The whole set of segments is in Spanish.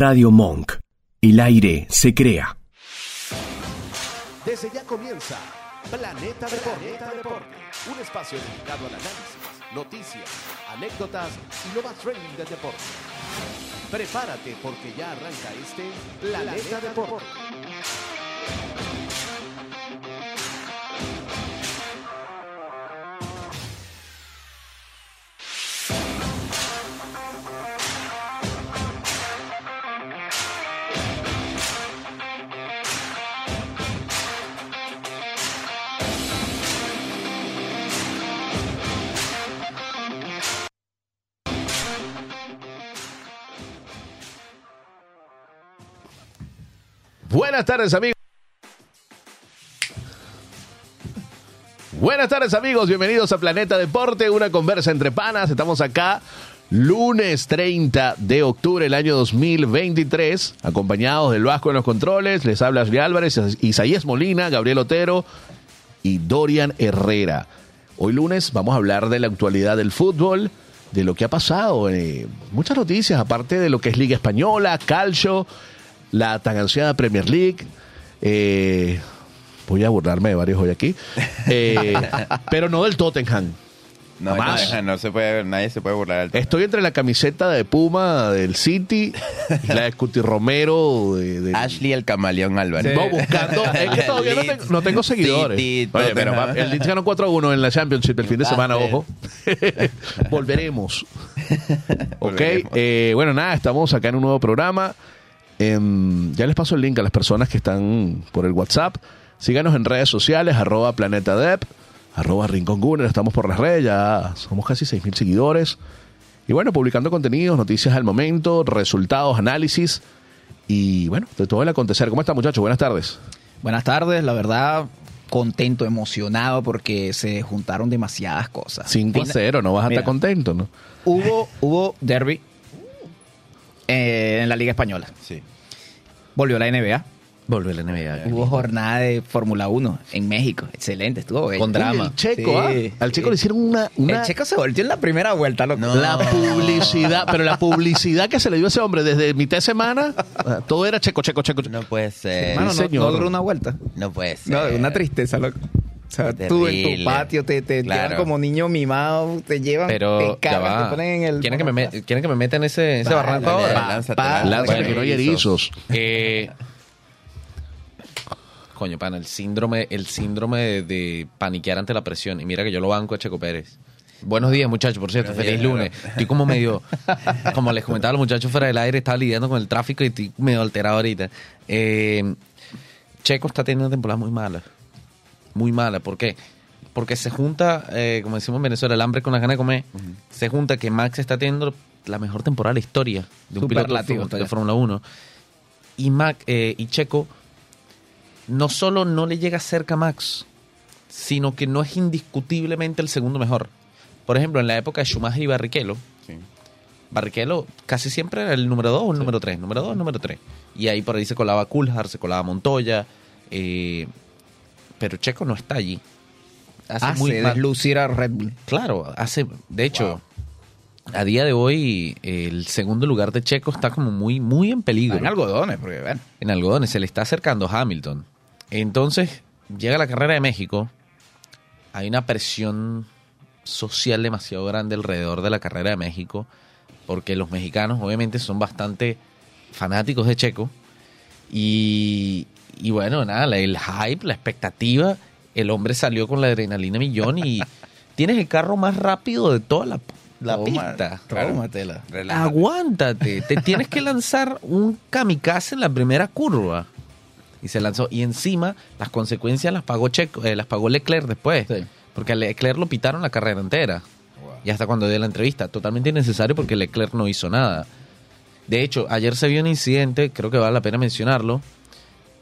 Radio Monk. El aire se crea. Desde ya comienza Planeta Deporte. Un espacio dedicado al análisis, noticias, anécdotas y lo más trending del deporte. Prepárate porque ya arranca este Planeta Deporte. Buenas tardes, amigos. Buenas tardes, amigos. Bienvenidos a Planeta Deporte, una conversa entre panas. Estamos acá lunes 30 de octubre del año 2023, acompañados del Vasco en los controles. Les habla Ashley Álvarez, Isaías Molina, Gabriel Otero y Dorian Herrera. Hoy lunes vamos a hablar de la actualidad del fútbol, de lo que ha pasado. eh, muchas noticias, aparte de lo que es Liga Española, Calcio, la tan ansiada Premier League. eh, voy a burlarme de varios hoy aquí. eh, pero no del Tottenham. No, no, no se puede, nadie se puede burlar del Estoy entre la camiseta de Puma del City y la de Cuti Romero de, de- Ashley el camaleón Álvarez. No, buscando. Es que todavía no tengo, no tengo seguidores. City, Oye, pero Tottenham. va- el Leeds ganó 4-1 en la Championship el fin de semana, ojo. Volveremos. ok, Volveremos. eh, bueno, nada, estamos acá en un nuevo programa. Em, ya les paso el link a las personas que están por el WhatsApp. Síganos en redes sociales, arroba Planeta Dep, arroba Rincón Gunner. Estamos por las redes, ya somos casi 6.000 seguidores. Y bueno, publicando contenidos, noticias al momento, resultados, análisis y bueno, de todo el acontecer. ¿Cómo están muchachos? Buenas tardes. Buenas tardes, la verdad, contento, emocionado porque se juntaron demasiadas cosas. 5 a Fina- 0, no vas a Mira, estar contento, ¿no? Hubo, hubo derby eh, en la Liga Española. Sí. Volvió la NBA. Volvió la NBA. Hubo jornada de Fórmula 1 en México. Excelente, estuvo bello. Con drama. El checo, Sí, ¿ah? Al checo sí. le hicieron una... una El checo se volteó en la primera vuelta, loco. No. La publicidad, pero la publicidad que se le dio a ese hombre desde mitad de semana, todo era checo, checo, checo. checo. No puede ser. Hermano, no, señor. no duró una vuelta. No puede ser. No, una tristeza, loco. O sea, tú en tu patio te, te Claro. llevan como niño mimado, te llevan, Pero te cargan, te ponen en el... ¿Quieren que me, met- ¿quieren que me meta en ese, ese barranco dale, ahora? lánzate, lánzate. Que no hay erizos. Eh, coño, pana, el síndrome, el síndrome de, de paniquear ante la presión. Y mira que yo lo banco a Checo Pérez. Buenos días, muchachos, por cierto, Buenos feliz días, lunes. Estoy como medio, como les comentaba a los muchachos fuera del aire, estaba lidiando con el tráfico y estoy medio alterado ahorita. Eh, Checo está teniendo una temporada muy mala. Muy mala. ¿Por qué? Porque se junta, eh, como decimos en Venezuela, el hambre con las ganas de comer. Se junta que Max está teniendo la mejor temporada de la historia de un piloto de, Fórmula- está de ya. Fórmula 1. Y, Mac, eh, y Checo no solo no le llega cerca a Max, sino que no es indiscutiblemente el segundo mejor. Por ejemplo, en la época de Schumacher y Barrichello, Sí. Barrichello casi siempre era el número 2 o el número 3. Número 2, número 3. Y ahí por ahí se colaba Coulthard, se colaba Montoya. eh, pero Checo no está allí. Hace Hace muy mal- deslucir a Red Bull. Claro, hace. De hecho, a día de hoy, el segundo lugar de Checo está como muy, muy en peligro. En algodones, porque bueno. En algodones, se le está acercando Hamilton. Entonces, llega la carrera de México. Hay una presión social demasiado grande alrededor de la carrera de México, porque los mexicanos obviamente son bastante fanáticos de Checo. Y, y bueno, nada, el hype, la expectativa, el hombre salió con la adrenalina millón y tienes el carro más rápido de toda la, la Toma- pista. Tómatela. Relájate. Aguántate, te tienes que lanzar un kamikaze en la primera curva. Y se lanzó. Y encima, las consecuencias las pagó Checo, eh, las pagó Leclerc después. Sí. Porque a Leclerc lo pitaron la carrera entera. Y hasta cuando dio la entrevista. Totalmente innecesario porque Leclerc no hizo nada. De hecho, ayer se vio un incidente, creo que vale la pena mencionarlo.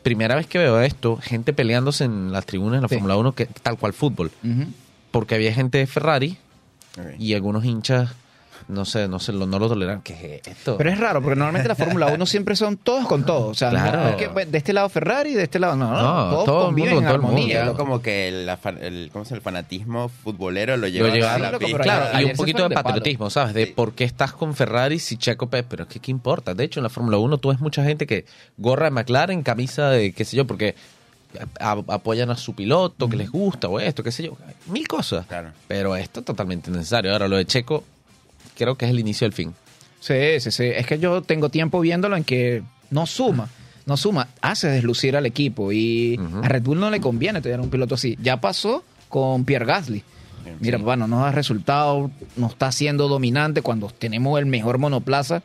Primera vez que veo esto, gente peleándose en las tribunas de la Sí. Fórmula 1, que, tal cual fútbol. Porque había gente de Ferrari y algunos hinchas no sé, no sé, lo- no lo toleran. ¿Qué es esto? Pero es raro, porque normalmente la Fórmula 1 siempre son todos con todos. O sea, no Claro. es que de este lado Ferrari, de este lado no. no, No, todos todo el conviven mundo en todo el mundo. armonía. Llegó como que el, ¿cómo se llama? el fanatismo futbolero lo lleva lleva- a la loco, pista. Claro, ayer- y un poquito de palo. patriotismo, ¿sabes? De Sí. por qué estás con Ferrari si Checo Pérez, pero es que qué importa. De hecho, en la Fórmula 1 tú ves mucha gente que gorra de McLaren, camisa de qué sé yo, porque a- apoyan a su piloto, que les gusta o esto, qué sé yo, mil cosas. Claro. Pero esto es totalmente innecesario. Ahora, lo de Checo creo que es el inicio del fin. Sí, sí, sí. Es que yo tengo tiempo viéndolo en que no suma. No suma, hace deslucir al equipo y a Red Bull no le conviene tener un piloto así. Ya pasó con Pierre Gasly. Mira, Sí. papá, no nos da resultado, no está siendo dominante cuando tenemos el mejor monoplaza.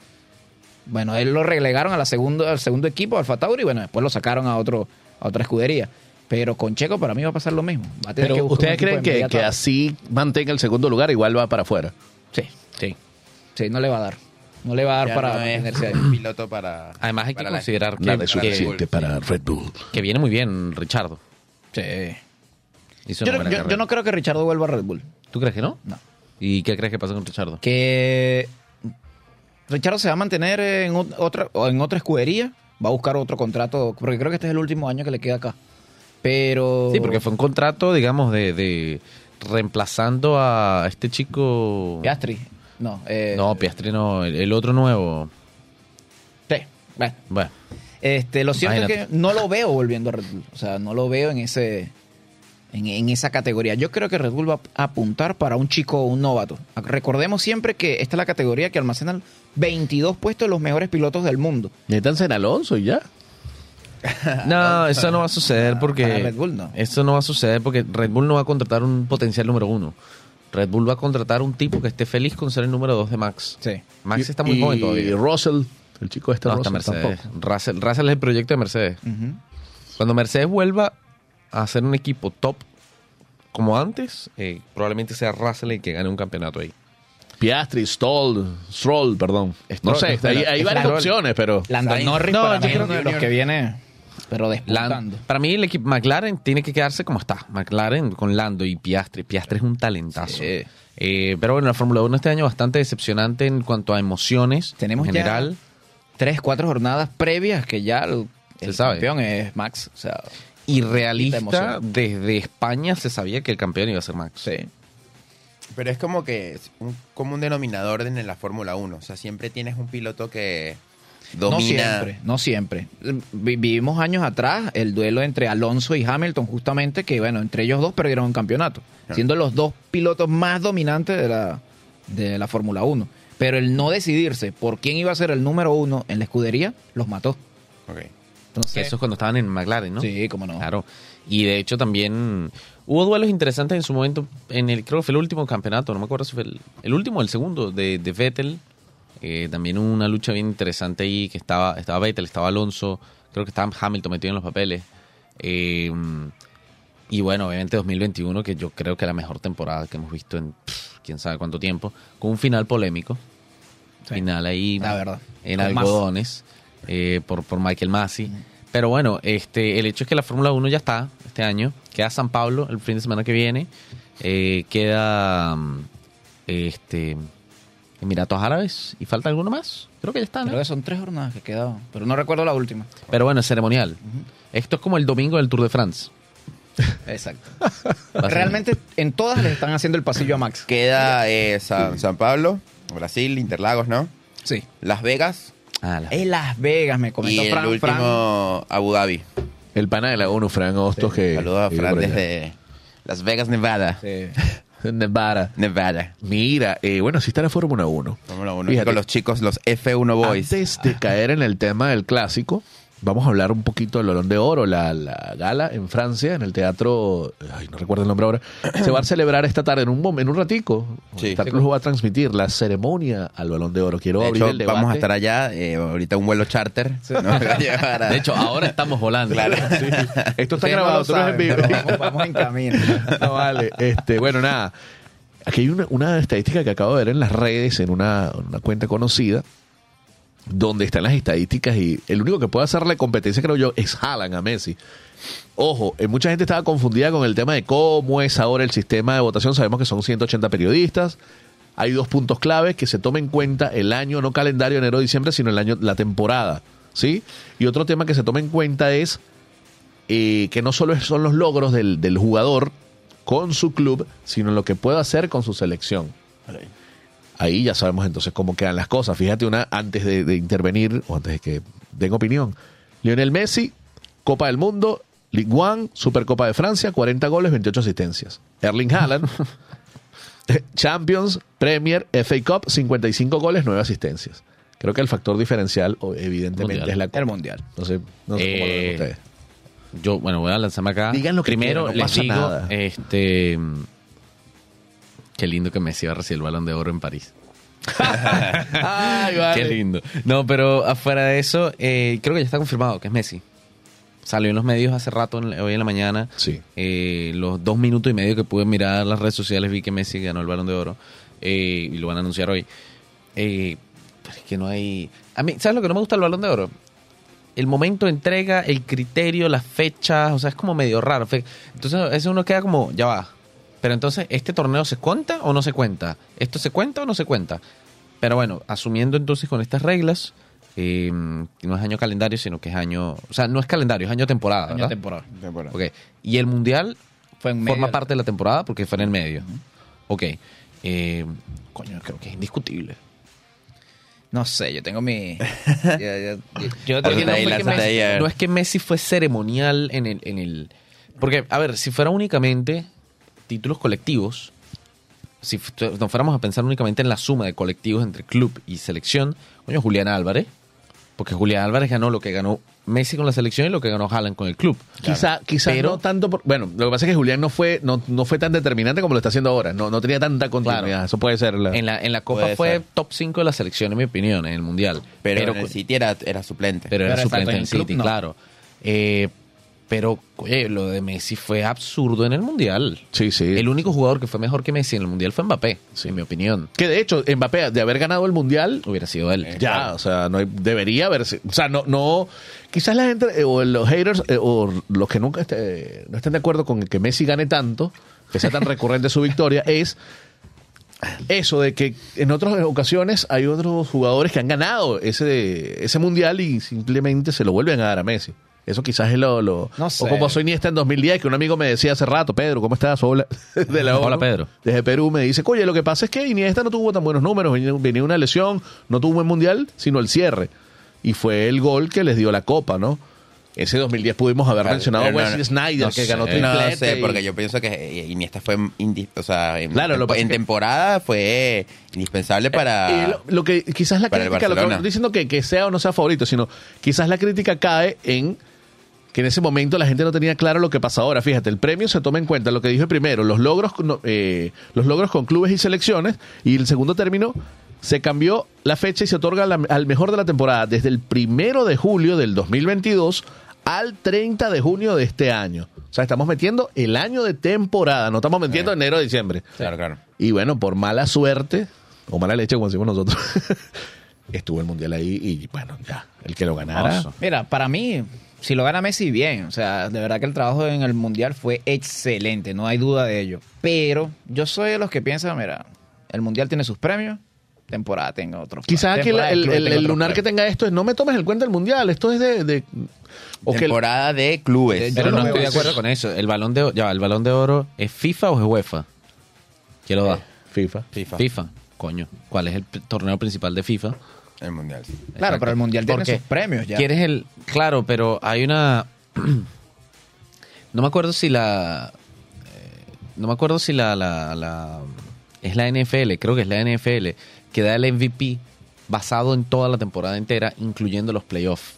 Bueno, él lo relegaron a la segundo, al segundo equipo, Alfa Tauri, y bueno, después lo sacaron a otro a otra escudería. Pero con Checo para mí va a pasar lo mismo. Va a tener que Pero un ¿ustedes creen que, que así mantenga el segundo lugar, igual va para afuera? Sí, Sí. sí, no le va a dar. No le va a dar Ya para no es mantenerse ahí. un piloto para. Además hay que para considerar que, Nada que- suficiente para Red Bull. que viene muy bien Richardo. Sí. Hizo Yo, una no- buena yo- no creo que Richardo vuelva a Red Bull. ¿Tú crees que no? No. ¿Y qué crees que pasa con Richardo? Que Richardo se va a mantener en ot- otra, o en otra escudería. Va a buscar otro contrato, porque creo que este es el último año que le queda acá. Pero. Sí, porque fue un contrato, digamos, de, de reemplazando a este chico. Piastri. No, eh, No, Piastri no, el, el otro nuevo. sí, bueno. Bueno, Este, lo cierto es que no lo veo volviendo a Red Bull. O sea, no lo veo en ese. En, en esa categoría. Yo creo que Red Bull va a apuntar para un chico, un novato. Recordemos siempre que esta es la categoría que almacenan 22 puestos de los mejores pilotos del mundo. Necesitan en Alonso y ya. no, eso no va a suceder porque. Para Red Bull no. Eso no va a suceder porque Red Bull no va a contratar un potencial número uno. Red Bull va a contratar un tipo que esté feliz con ser el número dos de Max. Sí. Max Y- está muy y joven todavía. Russell, el chico este No, está Russell Mercedes. tampoco. Russell, Russell es el proyecto de Mercedes. Cuando Mercedes vuelva a ser un equipo top como antes, eh, probablemente sea Russell el que gane un campeonato ahí. Piastri, Stoll, Stroll, perdón. No sé, hay, varias opciones, pero... Lando Sainz. Norris No, para yo mí es creo uno de que- los que viene, pero despuntando. para mí el equipo McLaren tiene que quedarse como está. McLaren con Lando y Piastri. Piastri es un talentazo. Sí. Eh, pero bueno, la Fórmula 1 este año bastante decepcionante en cuanto a emociones. Tenemos en ya general. tres, cuatro jornadas previas que ya el, Se el sabe. campeón es Max. O sea, Y Quita realista, emoción. desde España se sabía que el campeón iba a ser Max. sí. Pero es como que es un denominador en la Fórmula 1. O sea, siempre tienes un piloto que domina. No siempre, no siempre. Vi- vivimos años atrás el duelo entre Alonso y Hamilton, justamente, que bueno, entre ellos dos perdieron un campeonato, Claro. siendo los dos pilotos más dominantes de la, de la Fórmula 1. Pero el no decidirse por quién iba a ser el número uno en la escudería, los mató. Ok. Entonces, eso es cuando estaban en McLaren, ¿no? Sí, cómo no. Claro. Y de hecho también hubo duelos interesantes en su momento, en el creo que fue el último campeonato, no me acuerdo si fue el, el último o el segundo, de, de Vettel. Eh, también hubo una lucha bien interesante ahí, que estaba, estaba Vettel, estaba Alonso, creo que estaba Hamilton metido en los papeles. Eh, y bueno, obviamente 2021, que yo creo que es la mejor temporada que hemos visto en pff, quién sabe cuánto tiempo, con un final polémico. Sí. Final ahí La verdad. en Con algodones eh, por, por Michael Massey. Pero bueno, este, el hecho es que la Fórmula 1 ya está este año. Queda San Pablo el fin de semana que viene. Eh, queda mm, este, Emiratos Árabes. ¿Y falta alguno más? Creo que ya está, ¿no? Creo que son tres jornadas que quedaban, pero no recuerdo la última. Pero bueno, es ceremonial. Esto es como el domingo del Tour de France. Exacto. Realmente en todas le están haciendo el pasillo a Max. Queda eh, San, San Pablo, Brasil, Interlagos, ¿no? Sí. Las Vegas Ah, la- En Las Vegas me y comentó el Fran, último Fran. Abu Dhabi. El pana de la ONU, Fran Hostos, que... Saludos a Fran desde Las Vegas, Nevada. Sí. Nevada. Nevada. Mira, eh, bueno, sí está la Fórmula 1. Fórmula 1. Fíjate. Con los chicos, los F1 Boys. Antes de caer en el tema del clásico, vamos a hablar un poquito del Balón de Oro, la, la gala en Francia, en el teatro, ay, no recuerdo el nombre ahora, se va a celebrar esta tarde, en un momento, en un ratico. Sí. Star Plus va a transmitir la ceremonia al Balón de Oro. Quiero De abrir hecho, el debate. vamos a estar allá. eh, ahorita un vuelo charter. nos va a llevar a- De hecho, ahora estamos volando. Claro. Esto está grabado, no es en saben, vivo. vamos, vamos en camino. No, vale. Este, bueno, nada. Aquí hay una, una estadística que acabo de ver en las redes, en una, en una cuenta conocida, donde están las estadísticas y el único que puede hacerle competencia, creo yo, es Haaland a Messi. Ojo, eh, mucha gente estaba confundida con el tema de cómo es ahora el sistema de votación. Sabemos que son 180 periodistas. hay dos puntos clave que se tome en cuenta el año, no calendario enero-diciembre, sino el año, la temporada, ¿sí? Y otro tema que se tome en cuenta es eh, que no solo son los logros del, del jugador con su club, sino lo que puede hacer con su selección. Ahí ya sabemos entonces cómo quedan las cosas. Fíjate una, antes de, de intervenir, o antes de que den opinión, Lionel Messi, Copa del Mundo, Ligue 1, Supercopa de Francia, 40 goles, 28 asistencias. Erling Haaland, Champions, Premier, FA Cup, 55 goles, 9 asistencias. Creo que el factor diferencial, o- evidentemente, Mundial. es la Copa. El mundial. No sé, no sé cómo lo ven Eh, ustedes. Yo, bueno, voy a lanzarme acá. Digan lo que Primero quieran, no les pasa digo, nada. este, qué lindo que Messi va a recibir el Balón de Oro en París. Ay, vale. Qué lindo. No, pero afuera de eso, eh, creo que ya está confirmado que es Messi. Salió en los medios hace rato, en- hoy en la mañana. Sí. Eh, los dos minutos y medio que pude mirar las redes sociales vi que Messi ganó el Balón de Oro. eh, y lo van a anunciar hoy. Eh, pero es que no hay... A mí, ¿sabes lo que no me gusta del Balón de Oro? El momento de entrega, el criterio, las fechas, o sea, es como medio raro. Entonces, a veces uno queda como, ya va. Pero entonces, ¿este torneo se cuenta o no se cuenta? ¿Esto se cuenta o no se cuenta? Pero bueno, asumiendo entonces con estas reglas, eh, que no es año calendario, sino que es año... O sea, no es calendario, es año temporada, Año ¿verdad? temporada. Ok. Y el mundial Fue en forma medio. parte de la temporada porque fue en el medio. Ok. Eh, coño, creo que es indiscutible. No sé, yo tengo mi. yo- no es que Messi fue ceremonial en el, en el... Porque, a ver, si fuera únicamente títulos colectivos, si nos fuéramos a pensar únicamente en la suma de colectivos entre club y selección, coño, Julián Álvarez, porque Julián Álvarez ganó lo que ganó Messi con la selección y lo que ganó Haaland con el club. Quizá, quizá Pero- no tanto. por- bueno, lo que pasa es que Julián no fue, no, no fue tan determinante como lo está haciendo ahora. No, no tenía tanta continuidad. Claro. Eso puede ser. La, En la, en la Copa fue ser. top 5 de la selección, en mi opinión, en el Mundial. Pero, en el City era, era suplente. pero era Pero suplente en en el club City, no. claro. Eh, pero, oye, lo de Messi fue absurdo en el Mundial. Sí, sí. El único jugador que fue mejor que Messi en el Mundial fue Mbappé, en mi opinión. Que de hecho, Mbappé, de haber ganado el mundial, Hubiera sido él. ya, o sea, no hay- debería haberse. O sea, no, no. Quizás la gente, eh, o los haters, eh, o los que nunca este, no estén de acuerdo con que Messi gane tanto, que sea tan recurrente su victoria, es eso de que en otras ocasiones hay otros jugadores que han ganado ese, ese mundial y simplemente se lo vuelven a dar a Messi. Eso quizás es lo... lo No sé. O como soy Iniesta en 2010, que un amigo me decía hace rato, Pedro, ¿cómo estás? Hola, de la Hola. Pedro. Desde Perú me dice, oye, lo que pasa es que Iniesta no tuvo tan buenos números, venía, una lesión, no tuvo un buen mundial, sino el cierre. Y fue el gol que les dio la copa, ¿no? Ese 2010 pudimos haber Claro, mencionado a Wesley no, Snyder, no que sé. ganó No triplete. No sé, y- porque yo pienso que eh, Iniesta fue o sea, en, Claro, lo en que- temporada fue indispensable para Y lo, lo que quizás la para crítica, lo que no estoy diciendo que, que sea o no sea favorito, sino quizás la crítica cae en que en ese momento la gente no tenía claro lo que pasa ahora. Fíjate, el premio se toma en cuenta lo que dije primero, los logros, eh, los logros con clubes y selecciones, y el segundo término se cambió la fecha y se otorga la- al mejor de la temporada desde el primero de julio del 2022 al 30 de junio de este año. O sea, estamos metiendo el año de temporada, no estamos metiendo Sí. enero a diciembre. Claro, claro. Y bueno, por mala suerte, o mala leche, como decimos nosotros, estuvo el mundial ahí y bueno, ya, el que lo ganara. Oso. Mira, para mí, si lo gana Messi, bien. O sea, de verdad que el trabajo en el Mundial fue excelente, no hay duda de ello. Pero yo soy de los que piensan, mira, el Mundial tiene sus premios, temporada tenga otros. Quizás aquí el, lunar que tenga esto es no me tomes el cuenta del mundial, esto es de... de- o que el- temporada de clubes. De- Pero no estoy de acuerdo con eso. El balón de, ya, el balón de oro es FIFA o es UEFA. ¿Quién lo da? FIFA. FIFA. FIFA. Coño. ¿Cuál es el torneo principal de FIFA? El mundial. sí. Claro, Exacto. pero el Mundial tiene Porque sus premios ya. ¿Quieres el...? Claro, pero hay una... no me acuerdo si la... eh, No me acuerdo si la, la, la- Es la NFL, creo que es la NFL, que da el MVP basado en toda la temporada entera, incluyendo los playoffs.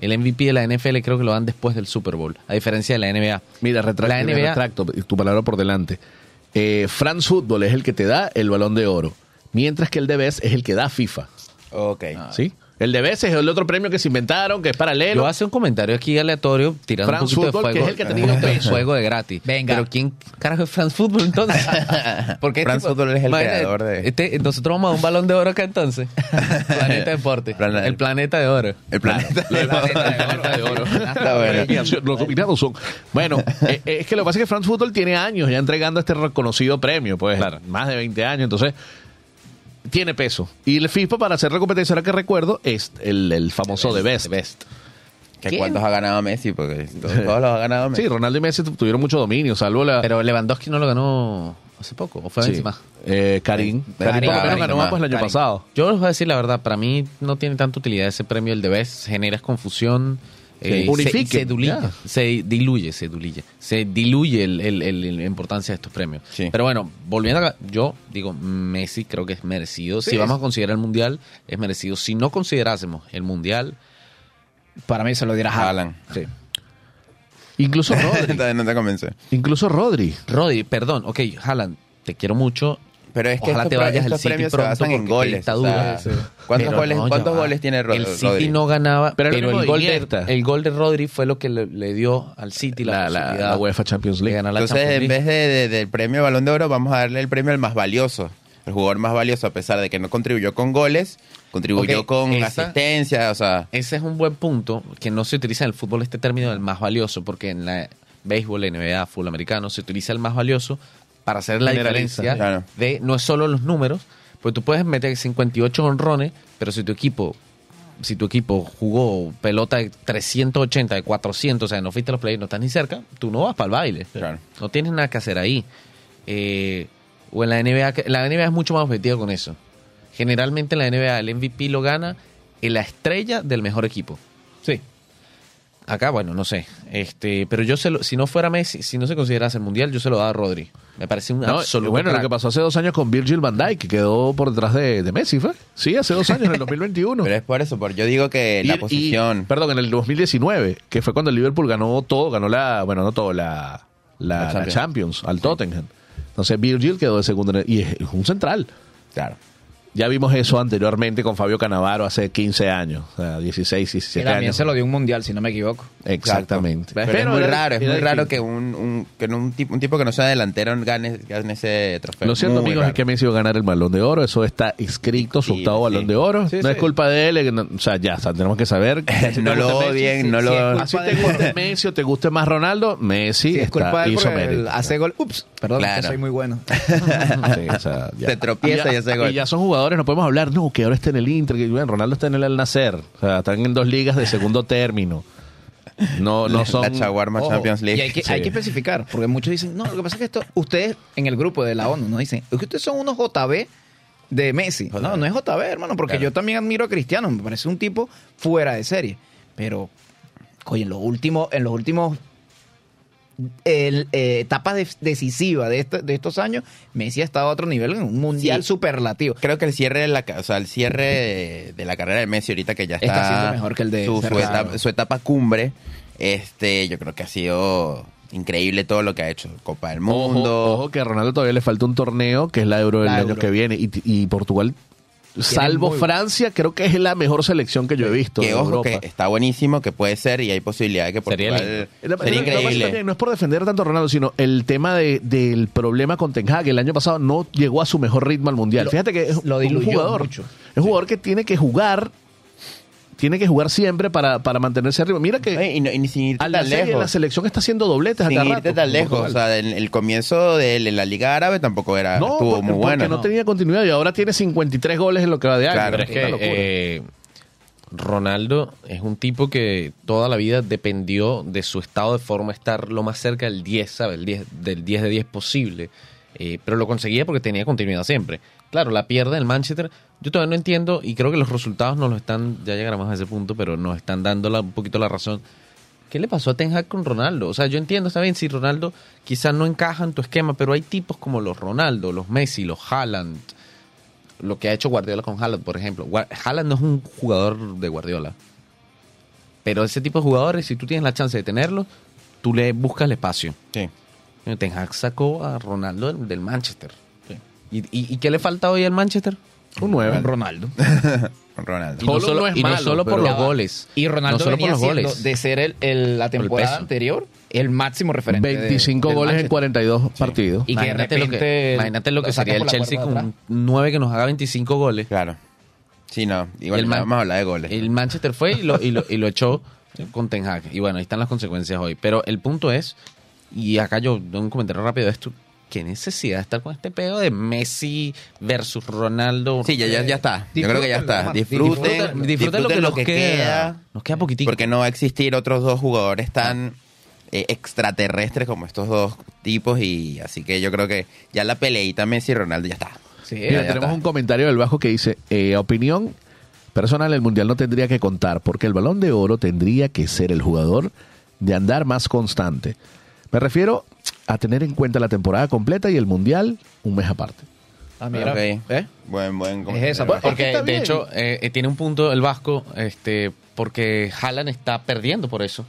El MVP de la NFL creo que lo dan después del Super Bowl, a diferencia de la NBA. Mira, retracto, La NBA retracto, tu palabra por delante. Eh, France Football es el que te da el balón de oro, mientras que el de Best es el que da FIFA. Ok. ¿Sí? El de Best es el otro premio que se inventaron, que es paralelo. Yo hace un comentario aquí aleatorio tirando France un poquito Football, de que fuego. es el que ha tenido peso. Fuego de gratis. Venga. Pero ¿quién carajo es France Football entonces? Porque France Football es el creador de- este- nosotros vamos a un balón de oro acá entonces. Planeta Deporte. Planeta- el planeta de oro. El planeta. El planeta de oro. Los nominados son. Bueno, eh, eh, es que lo que pasa es que France Football tiene años ya entregando este reconocido premio, pues Claro. más de 20 años. Entonces, tiene peso. Y el FIFA, para hacer la competencia, ahora que recuerdo, es el, el famoso de Best. Best. ¿Que ¿Quién? ¿Cuántos ha ganado Messi? Porque todos, todos los ha ganado Messi. Sí, Ronaldo y Messi tu- tuvieron mucho dominio, salvo la... Pero Lewandowski no lo ganó hace poco, o fue sí. Benzema. Eh, Karim. Karim por lo menos Karim, ganó Benzema, pues, el año Karim. pasado. Yo les voy a decir la verdad, para mí no tiene tanta utilidad ese premio, el de Best, generas confusión. Eh, se- se, diluye, ya. se diluye, se diluye, se diluye el- el- el- el- la importancia de estos premios. Sí. Pero bueno, volviendo acá, yo digo, Messi creo que es merecido. Sí, si vamos es- a considerar el Mundial, es merecido. Si no considerásemos el Mundial, Para mí se lo dirá Haaland. Sí. Incluso Rodri. No te convence. incluso Rodri. Rodri, perdón, ok, Haaland, te quiero mucho. Pero es que Ojalá estos, te vayas al estos City premios se pronto basan en goles. está o sea. ¿Cuántos, goles, no, ¿cuántos goles tiene Ro- El Rodri? City no ganaba, Pero el gol de, el gol de Rodri fue lo que le, le dio al City la, La, la, la UEFA Champions League. ganar Entonces, Champions en vez de, de- del premio Balón de Oro, vamos a darle el premio al más valioso. El jugador más valioso, a pesar de que no contribuyó con goles, contribuyó con esa- asistencia, o sea... Ese es un buen punto que no se utiliza en el fútbol este término del más valioso, porque en la béisbol, NBA, fútbol americano, se utiliza el más valioso para hacer la diferencia claro. de no es solo los números, pues tú puedes meter 58 honrones, pero si tu equipo si tu equipo jugó pelota de 380, de 400, o sea, no fuiste a los playoffs, no estás ni cerca, tú no vas para el baile. Claro. No tienes nada que hacer ahí. Eh, o en la NBA, la NBA es mucho más objetiva con eso. Generalmente en la NBA el MVP lo gana en la estrella del mejor equipo. Acá, bueno, no sé. Este, pero yo se lo- si no fuera Messi, si no se considerase el mundial, yo se lo daba a Rodri. Me parece un No, absoluto. bueno, lo que pasó hace dos años con Virgil van Dijk, que quedó por detrás de, de Messi, ¿fue? Sí, hace dos años, en el 2021. Pero es por eso, porque yo digo que la y- posición... perdón, en el 2019, que fue cuando el Liverpool ganó todo, ganó la, bueno, no todo, la, la, La la Champions. Al Tottenham. Entonces Virgil quedó de segundo y es un central. Claro. Ya vimos eso anteriormente con Fabio Canavaro hace 15 años, o sea, 16, Que 17 también años. se lo dio un mundial, si no me equivoco. Exactamente. Pero, es muy era- raro, es muy raro que un, un- que un, tipo, un tipo que no sea delantero gane, gane ese trofeo. Lo cierto, amigos, raro. es que Messi va a ganar el balón de oro. Eso está escrito, su octavo sí. balón de oro. Sí, no es culpa de él. no- o sea, ya, o sea, tenemos que saber. Si no te lo odien, si- no si lo... Si te guste Messi o te guste más Ronaldo, Messi Sí, es está- culpa de él hizo mérito. hace gol. Ups, perdón, Claro. que soy muy bueno. O sea. Se tropieza y hace gol. Y ya son jugadores, no podemos hablar, no, que ahora está en el Inter, que bueno, Ronaldo está en el Al Nacer. O sea, están en dos ligas de segundo término. No, no son. La Chaguarma Ojo, Champions League. Y hay que, Sí. hay que especificar, porque muchos dicen, no, lo que pasa es que esto, ustedes en el grupo de la ONU nos dicen, es que ustedes son unos JB de Messi. No, no es JB, hermano, porque Claro. yo también admiro a Cristiano, me parece un tipo fuera de serie. Pero, oye, en los últimos, en los últimos el, eh, etapas de- decisivas de, este- de estos años, Messi ha estado a otro nivel en un mundial Sí. superlativo. Creo que el cierre de la, o sea, el cierre de, de la carrera de Messi ahorita que ya está, Está siendo mejor que el de su, su etapa, su etapa cumbre, este, yo creo que ha sido increíble todo lo que ha hecho. Copa del Mundo. ojo que a Ronaldo todavía le falta un torneo que es la Euro del año que viene. Y, y Portugal, salvo muy- Francia, creo que es la mejor selección que yo he visto. que de ojo Europa. que está buenísimo, que puede ser y hay posibilidad de que Sería Portugal sería, pasa increíble. también No es por defender tanto a Ronaldo, sino el tema de, del problema con Ten Hag. El año pasado no llegó a su mejor ritmo al Mundial. Lo- Fíjate que es lo un jugador. mucho. Es un jugador que tiene que jugar, tiene que jugar siempre para, para mantenerse arriba. Mira que y, no- y sin irte al tan en la lejos. selección está haciendo dobletes Sin a cada irte rato, tan lejos. O sea, el, el comienzo de él en la Liga Árabe tampoco era, no, estuvo porque, muy porque bueno. no tenía continuidad y ahora tiene 53 goles en lo que va de año. Claro, es que locura. eh, Ronaldo es un tipo que toda la vida dependió de su estado de forma estar lo más cerca del 10, ¿sabes? El 10, del 10 de 10 posible. Eh, pero lo conseguía porque tenía continuidad siempre. Claro, la pierde el Manchester. Yo todavía no entiendo y creo que los resultados nos lo están, ya llegaremos a ese punto, pero nos están dando la- un poquito la razón. ¿Qué le pasó a Ten Hag con Ronaldo? O sea, yo entiendo, está bien, si Ronaldo quizás no encaja en tu esquema, pero hay tipos como los Ronaldo, los Messi, los Haaland, lo que ha hecho Guardiola con Haaland, por ejemplo. Haaland no es un jugador de Guardiola. Pero ese tipo de jugadores, si tú tienes la chance de tenerlo, tú le buscas el espacio. Sí. Ten Hag sacó a Ronaldo del Manchester. ¿Y, y, y qué le falta hoy al Manchester? un 9. Ronaldo. Ronaldo. Y no solo, no es y no malo, solo por los goles. Y Ronaldo no solo por los goles. de ser el, el- la temporada anterior el máximo referente. de- 25 del goles en Manchester. 42 partidos. Y que de imagínate, lo que, imagínate lo que sería el Chelsea con un 9 que nos haga 25 goles. Claro. Sí, no. Igual El vamos a hablar de goles. El Manchester fue y lo, y lo, y lo echó con Ten Hag. Y bueno, ahí están las consecuencias hoy. Pero el punto es, y acá yo doy un comentario rápido de esto, qué necesidad de estar con este pedo de Messi versus Ronaldo. Sí, ya, ya, ya está. Yo creo que ya está. Disfruten. Disfruten lo que nos queda. queda. Nos queda poquitico. Porque no va a existir otros dos jugadores tan eh, extraterrestres como estos dos tipos. Y así que yo creo que ya la peleita Messi y Ronaldo ya está. Sí, Mira, ya tenemos está. un comentario del Bajo que dice, eh, opinión personal, el Mundial no tendría que contar porque el balón de oro tendría que ser el jugador de andar más constante. Me refiero a tener en cuenta la temporada completa y el Mundial un mes aparte. Ah, mira. Ok. ¿Eh? Buen, buen. Es esa, comentario. Es que Porque de bien. hecho eh, eh, tiene un punto el Vasco, este, porque Haaland está perdiendo por eso.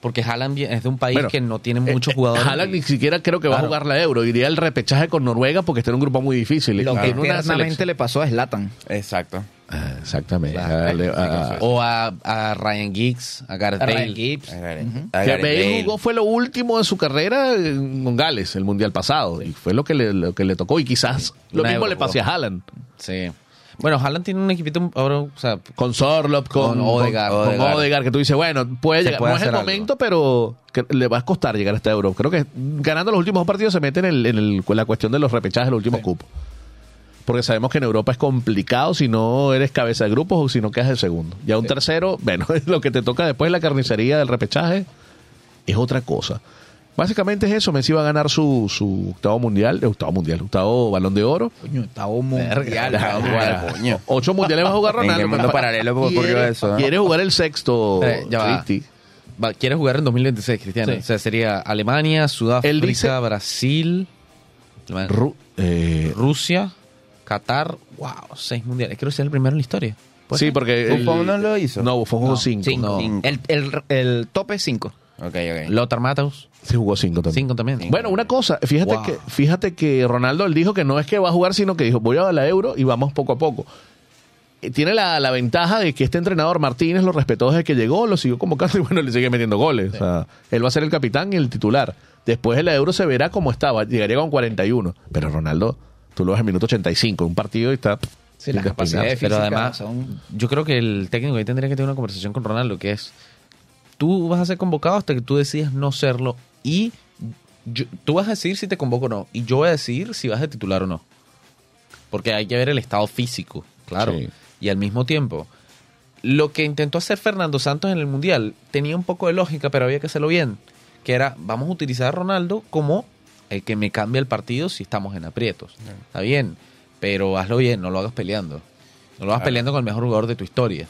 Porque Haaland es de un país Bueno, que no tiene Eh, muchos eh, jugadores. Haaland ni siquiera creo que va a jugar la Euro. Iría el repechaje con Noruega porque está en un grupo muy difícil. Lo que eternamente le pasó a Zlatan. Exacto. Ah, exactamente. Claro. Ah, ah, O a, a Ryan Giggs, a Gareth A Bale. Ryan Gibbs. A Gareth- a Gareth Bale Bale. jugó fue lo último de su carrera en- con Gales, el mundial pasado. Y fue lo que le, lo que le tocó. Y quizás lo Una mismo le pase a. Haaland. Sí. Bueno, Haaland tiene un equipito ahora, o sea, Con Sorlop, con, Con Odegaard. con, con Odegaard. Odegaard, que tú dices, bueno, puede Se llegar. puede no es el algo. momento, pero que le va a costar llegar hasta Euro. Creo que ganando los últimos dos partidos se mete en, el, en el- con la cuestión de los repechajes de los últimos cupos. Porque sabemos que en Europa es complicado si no eres cabeza de grupos o si no quedas el segundo. Ya un tercero, bueno, lo que te toca después la carnicería del repechaje es otra cosa. Básicamente es eso. Messi va a ganar su, su octavo mundial, eh, octavo mundial, octavo balón de oro. Coño, octavo mundial. Verga, igual, coño. Ocho mundiales va a jugar ¿En Ronaldo. qué mundo pero- paralelo ocurrió quiere- eso, no? Quiere jugar el sexto. Eh, ya va. Quiere jugar en 2026, Cristiano. Sí. O sea, sería Alemania, Sudáfrica, dice- Brasil, Ru- eh, Rusia, Qatar. Wow, seis mundiales. Creo que es el primero en la historia. ¿Puede sí, ser? porque. ¿Buffon el- no lo hizo? No, Buffon jugó No, cinco. cinco. No. Cinco. El, el, el tope 5. Ok, ok. Lothar Matthaus, Sí, jugó cinco también. cinco también. Bueno, una cosa, fíjate Wow. que fíjate que Ronaldo él dijo que no es que va a jugar, sino que dijo, voy a la Euro y vamos poco a poco. Eh, Tiene la, la ventaja de que este entrenador Martínez lo respetó desde que llegó, lo siguió convocando y bueno, le sigue metiendo goles. O sea, él va a ser el capitán y el titular. Después de la Euro se verá cómo estaba, llegaría con 41. Pero Ronaldo, tú lo ves en minuto 85, un partido y está... Sí, las capacidades. Pero además, son- yo creo que el técnico ahí tendría que tener una conversación con Ronaldo, que es, tú vas a ser convocado hasta que tú decidas no serlo y yo- tú vas a decidir si te convoco o no, y yo voy a decidir si vas a titular o no. Porque hay que ver el estado físico, claro. Sí. Y al mismo tiempo, lo que intentó hacer Fernando Santos en el Mundial tenía un poco de lógica, pero había que hacerlo bien. Que era, vamos a utilizar a Ronaldo como el que me cambia el partido si estamos en aprietos. Está bien, pero hazlo bien, no lo hagas peleando. No lo hagas Claro. peleando con el mejor jugador de tu historia.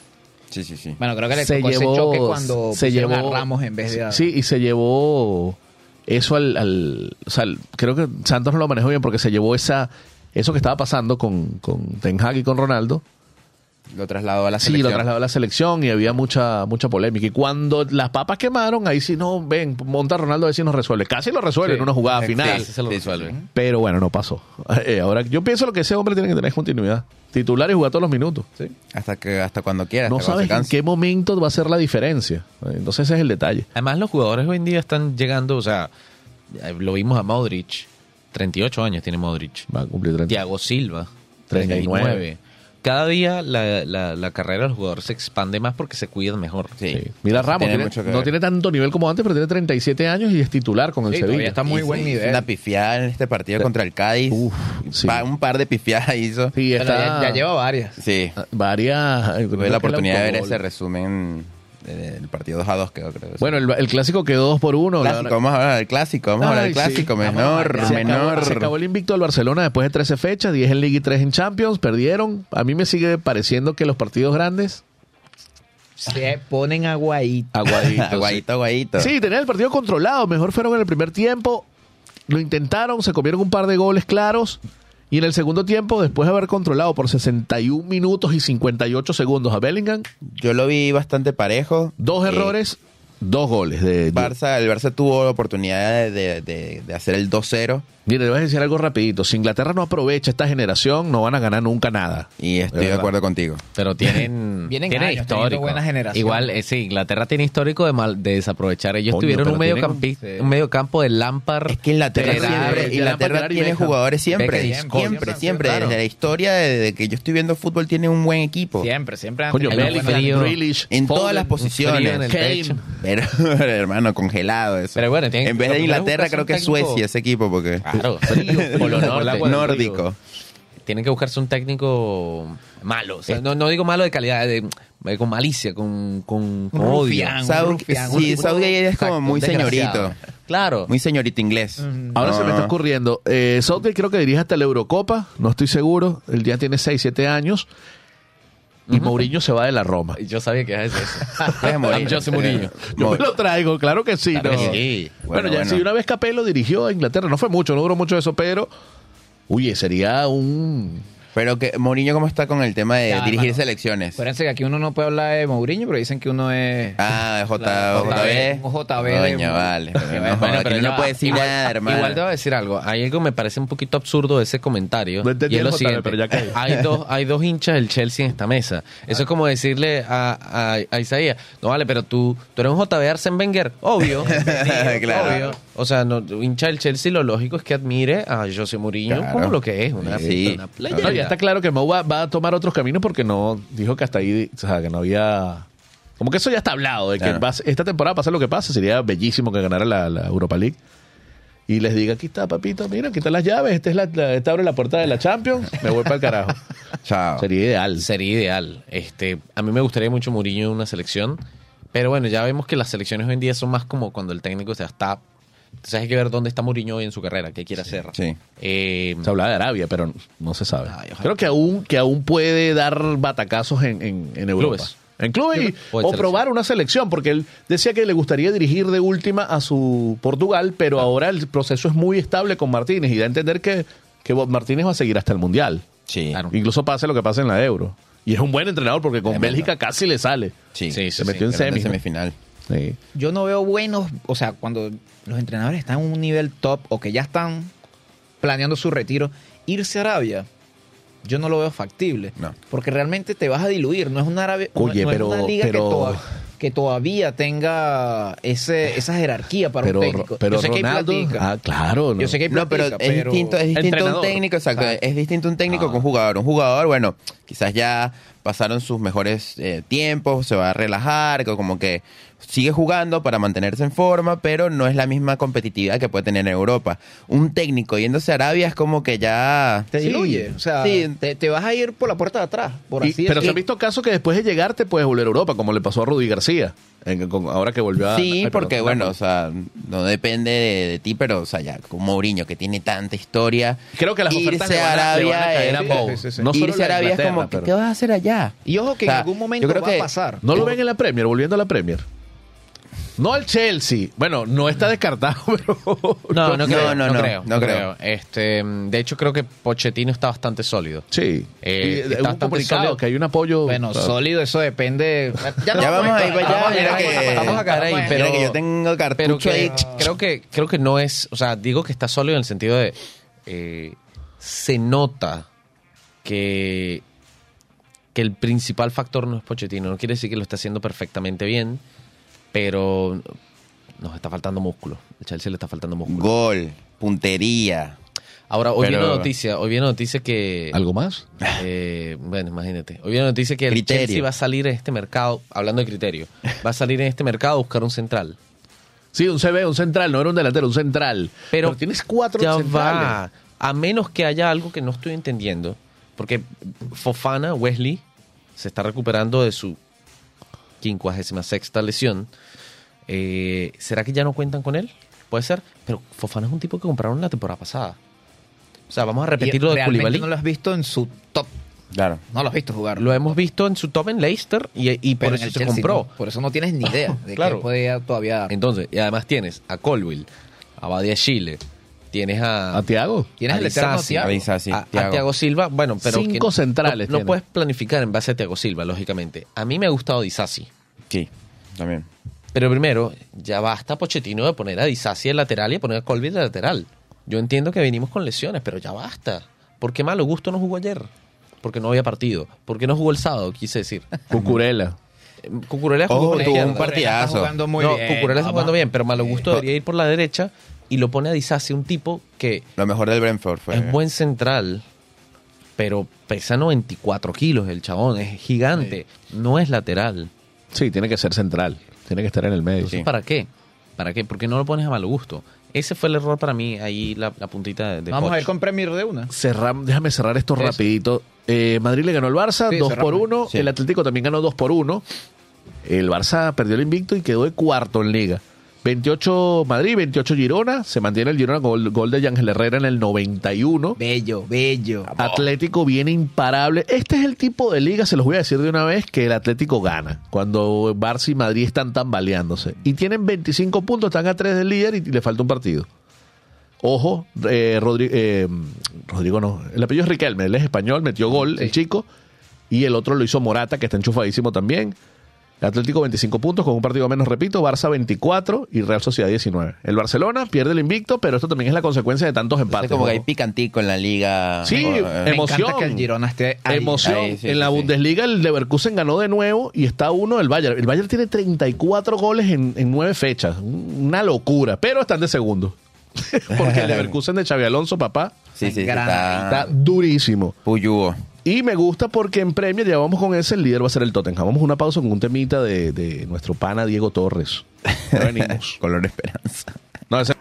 Sí, sí, sí. Bueno, creo que le se tocó ese llevó, choque cuando se llevó a Ramos en vez de a... sí y se llevó eso al, al- o sea, creo que Santos no lo manejó bien porque se llevó esa eso que estaba pasando con, con Ten Hag y con Ronaldo Lo trasladó a la sí selección. lo trasladó a la selección y había mucha mucha polémica y cuando las papas quemaron ahí sí no ven monta a Ronaldo a ver si nos resuelve casi lo resuelve Sí. en una jugada Sí, final Sí, se lo sí, resuelve. sí. pero bueno no pasó Eh, ahora yo pienso lo que ese hombre tiene que tener es continuidad titular y jugar todos los minutos Hasta que hasta cuando quiera. no sabes en qué momento va a ser la diferencia entonces ese es el detalle Además, los jugadores hoy en día están llegando, o sea, lo vimos a Modric, 38 años tiene Modric. va a cumplir 30 Thiago Silva, 39. 39. Cada día la, la- la carrera del jugador se expande más porque se cuidan mejor. Sí. Sí. Mira, Ramos Tiene no tiene tanto nivel como antes, pero tiene 37 años y es titular con el Sí, Sevilla. está muy Y buen sí, nivel. Una pifiada en este partido contra el Cádiz. Uf, sí. Pa- un par de pifiadas hizo. Sí, Pero está ya, ya lleva varias. Sí. varias. Tuve la oportunidad de ver ese resumen del partido 2 a 2 quedó, creo. Bueno, el, el clásico quedó 2 por 1. clásico, vamos a hablar del clásico, vamos a hablar del clásico, menor, se menor. Acabó, se acabó el invicto del Barcelona después de 13 fechas, 10 en Liga y 3 en Champions, perdieron. A mí me sigue pareciendo que los partidos grandes, Se ponen aguaíto. aguaditos. aguadito, aguadito. Sí, tenían el partido controlado. Mejor fueron en el primer tiempo. Lo intentaron, se comieron un par de goles claros. Y en el segundo tiempo, después de haber controlado por 61 minutos y 58 segundos a Bellingham, Yo lo vi bastante parejo. dos Eh, errores, dos goles. De, Barça, el Barça tuvo la oportunidad de, de- hacer el 2-0 Mire, le voy a decir algo rapidito. Si Inglaterra no aprovecha esta generación, no van a ganar nunca nada. y estoy De acuerdo contigo. Pero tienen, Vienen tienen años histórico. buena generación. Igual, eh, sí, Inglaterra tiene histórico de, mal, de desaprovechar. Ellos Coño, tuvieron un medio, campi- un- medio campo de Lampard. Es que Inglaterra siempre, tiene jugadores siempre, Beckham, siempre, siempre, siempre, siempre, claro. Desde la historia de, que yo estoy viendo fútbol tiene un buen equipo. Siempre, siempre Coño, En todas las posiciones. Frío el hermano, congelado eso. Pero bueno, tienen- en vez de Inglaterra, creo que es Suecia ese equipo, porque Claro, Polo Norte. nórdico. Tienen que buscarse un técnico malo. O sea, no, no digo malo de calidad, de, de- con malicia, con, con, con Un odio. rufián. un Saudi, rufián, sí, un- Saudi es como muy señorito. Claro. Muy señorito inglés. Ahora No, se me está ocurriendo. Eh, Southgate creo que dirige hasta la Eurocopa, no estoy seguro. Él ya tiene 6, 7 años. Y Mourinho se va de la Roma. Yo sabía que era eso. Morir. José Mourinho. Yo me lo traigo, claro que sí. Claro que no. sí. Bueno, Bueno, ya bueno. sí, una vez Capello dirigió a Inglaterra, no fue mucho, no duró mucho eso, pero. Oye, sería un. Pero que Mourinho, ¿cómo está con el tema de Ya, dirigir selecciones? Acuérdense que aquí uno no puede hablar de Mourinho, pero dicen que uno es... Ah, J, La- JB. un JB de- Coño, vale. Pero Bueno, no, bueno, aquí no ya- puede decir igual- nada, hermano. Igual te voy a decir algo. Hay algo que me parece un poquito absurdo de ese comentario. No entendí y es el lo JB, siguiente. pero ya caí. hay, dos, hay dos hinchas del Chelsea en esta mesa. Eso es como decirle a, a, a Isaías, no vale, pero tú, tú eres un JB Arsen Wenger. Obvio. Claro. Obvio. O sea, no, hincha del Chelsea lo lógico es que admire a José Mourinho Claro. como lo que es. Una, Sí. una No, leyenda. ya está claro que Mou va, va a tomar otros caminos porque no. Dijo que hasta ahí. O sea, que no había. Como que eso ya está hablado, de que Claro. va- esta temporada, pase lo que pase, sería bellísimo que ganara la, la Europa League. Y les diga, aquí está, papito, mira, aquí están las llaves, esta, es la, la- esta abre la puerta de la Champions, me voy para el carajo. Chao. Sería ideal. Sería ideal. Este, a mí me gustaría mucho Mourinho en una selección, pero bueno, ya vemos que las selecciones hoy en día son más como cuando el técnico ya está. Entonces hay que ver dónde está Mourinho hoy en su carrera, qué quiere hacer. Sí. Eh, Se hablaba de Arabia, pero no se sabe. Ay. Creo que aún, que aún puede dar batacazos en, en, en Europa. Clubes. En clubes y- O probar una selección, porque él decía que le gustaría dirigir de última a su Portugal, pero ahora el proceso es muy estable con Martínez y da a entender que, que Bob Martínez va a seguir hasta el Mundial. Sí. Claro. Incluso pase lo que pase en la Euro. Y es un buen entrenador porque con Tremendo. Bélgica casi le sale. Sí. Sí, Se sí, metió en. ¿no? semifinal. Sí. Yo no veo buenos, o sea, cuando los entrenadores están en un nivel top o que ya están planeando su retiro, irse a Arabia, yo no lo veo factible. No. Porque realmente te vas a diluir. No es una, Arabia, no- Oye, no pero- es una liga pero- que, toda- que todavía tenga ese, esa jerarquía para Pero, un técnico. pero yo sé que hay platica. Ah, claro. Yo sé que hay No, pero platica, es distinto, es distinto un técnico, exacto. Exacto. Es distinto un técnico que un jugador. Un jugador, bueno, quizás ya pasaron sus mejores eh, tiempos, se va a relajar, que como que sigue jugando para mantenerse en forma, pero no es la misma competitividad que puede tener en Europa. Un técnico yéndose a Arabia es como que ya... Te Sí. diluye. O sea, Sí. te, te vas a ir por la puerta de atrás. Por Y- así pero se han visto casos que después de llegar te puedes volver a Europa, como le pasó a Rudy García, en- con- ahora que volvió a... Sí, ay, perdón, porque bueno, o sea, no depende de, de ti, pero o sea, ya con Mourinho que tiene tanta historia, Creo que las ofertas irse a Arabia es- a Bow. sí, sí, sí. No solo irse a Arabia es como, pero- ¿qué vas a hacer allá? Y ojo que O sea, en algún momento yo creo va que- a pasar. No lo ven en la Premier, volviendo a la Premier. No al Chelsea. Bueno, no está descartado, pero... no, no, creo, no, no, no, creo, no no creo. Este, de hecho, creo que Pochettino está bastante sólido. Sí. Eh, Y está es un bastante complicado sólido. que hay un apoyo... Bueno, claro. sólido, eso depende. Ya vamos ahí para allá, Vamos a mira que- vamos a caer ahí, Mira pero que yo tengo pero cartucho que, ahí. creo que creo que no es, o sea, digo que está sólido en el sentido de eh, se nota que que el principal factor no es Pochettino, no quiere decir que lo está haciendo perfectamente bien, pero nos está faltando músculo. El Chelsea le está faltando músculo. Gol, puntería. Ahora, hoy Pero- viene una noticia, hoy viene una noticia que ¿Algo más? eh, bueno, imagínate. Hoy viene una noticia que el Criterio. Chelsea va a salir en este mercado, hablando de criterio, va a salir en este mercado a buscar un central. Sí, un CB, un central, no era un delantero, un central. Pero, tienes cuatro ya centrales. va. A menos que haya algo que no estoy entendiendo. Porque Fofana, Wesley, se está recuperando de su 56 lesión. Eh, ¿Será que ya no cuentan con él? Puede ser. Pero Fofana es un tipo que compraron la temporada pasada. O sea, vamos a repetir lo de realmente Koulibaly. no lo has visto en su top. Claro. No lo has visto jugar. Lo hemos visto en su top en Leicester y, y por Pero eso se Chelsea compró. no. Por eso no tienes ni idea de Claro. que puede todavía dar. Entonces, y además tienes a Colwill, a Badia Chile, tienes a, ¿A Tiago? Tienes a el. A. Thiago Silva, bueno, pero Cinco que centrales No, puedes planificar en base a Thiago Silva, lógicamente. A mí me ha gustado Disasi. Sí, también. Pero primero, ya basta Pochettino de poner a Disasi de lateral y a poner a Colwill de lateral. Yo entiendo que venimos con lesiones, pero ya basta. ¿Por qué malo gusto no jugó ayer? Porque no había partido. ¿Por qué no jugó el sábado? Quise decir. Cucurella. Eh, Cucurella jugó Ojo, por la tuvo un partidazo. Está jugando muy no, bien. Cucurella está jugando bien, pero malo gusto Eh, debería ir por la derecha y lo pone a Disasi, un tipo que Lo mejor del Brentford fue. es buen central, pero pesa 94 kilos el chabón, es gigante, no es lateral. Sí, tiene que ser central. Tiene que estar en el medio. Sí. ¿Para qué? ¿Para qué? Porque no lo pones a mal gusto. Ese fue el error para mí, ahí la, la puntita de, Vamos a ir con Premier de una. Cerram- déjame cerrar esto Eso. rapidito. Eh, Madrid le ganó al Barça Sí, 2 cerramos. por 1. Sí. El Atlético también ganó 2 por 1. El Barça perdió el invicto y quedó de cuarto en liga. 28 Madrid, 28 Girona. Se mantiene el Girona con el gol de Ángel Herrera en el 91. Bello, bello. Atlético viene imparable. Este es el tipo de liga, se los voy a decir de una vez, que el Atlético gana. Cuando Barça y Madrid están tambaleándose. Y tienen 25 puntos, están a 3 del líder y le falta un partido. Ojo, eh, Rodri- eh, Rodrigo no, el apellido es Riquelme, él es español, metió gol, el chico. Y el otro lo hizo Morata, que está enchufadísimo también. El Atlético 25 puntos con un partido menos, repito, Barça 24 y Real Sociedad 19. El Barcelona pierde el invicto, pero esto también es la consecuencia de tantos empates. Entonces, como que hay ¿no? picantico en la liga. Sí, eh, emoción. encanta que el Girona esté ahí. Emoción. Ahí, sí, en sí, la sí. Bundesliga el Leverkusen ganó de nuevo y está uno del Bayern. El Bayern tiene 34 goles en, en nueve fechas. Una locura. Pero están de segundo. Porque el Leverkusen de Xavi Alonso, papá, Sí, sí, está está durísimo. puyúo. Y me gusta porque en Premier ya vamos con ese. El líder va a ser el Tottenham. Vamos a una pausa con un temita de, de nuestro pana Diego Torres. Ya venimos. Color esperanza. No, ese-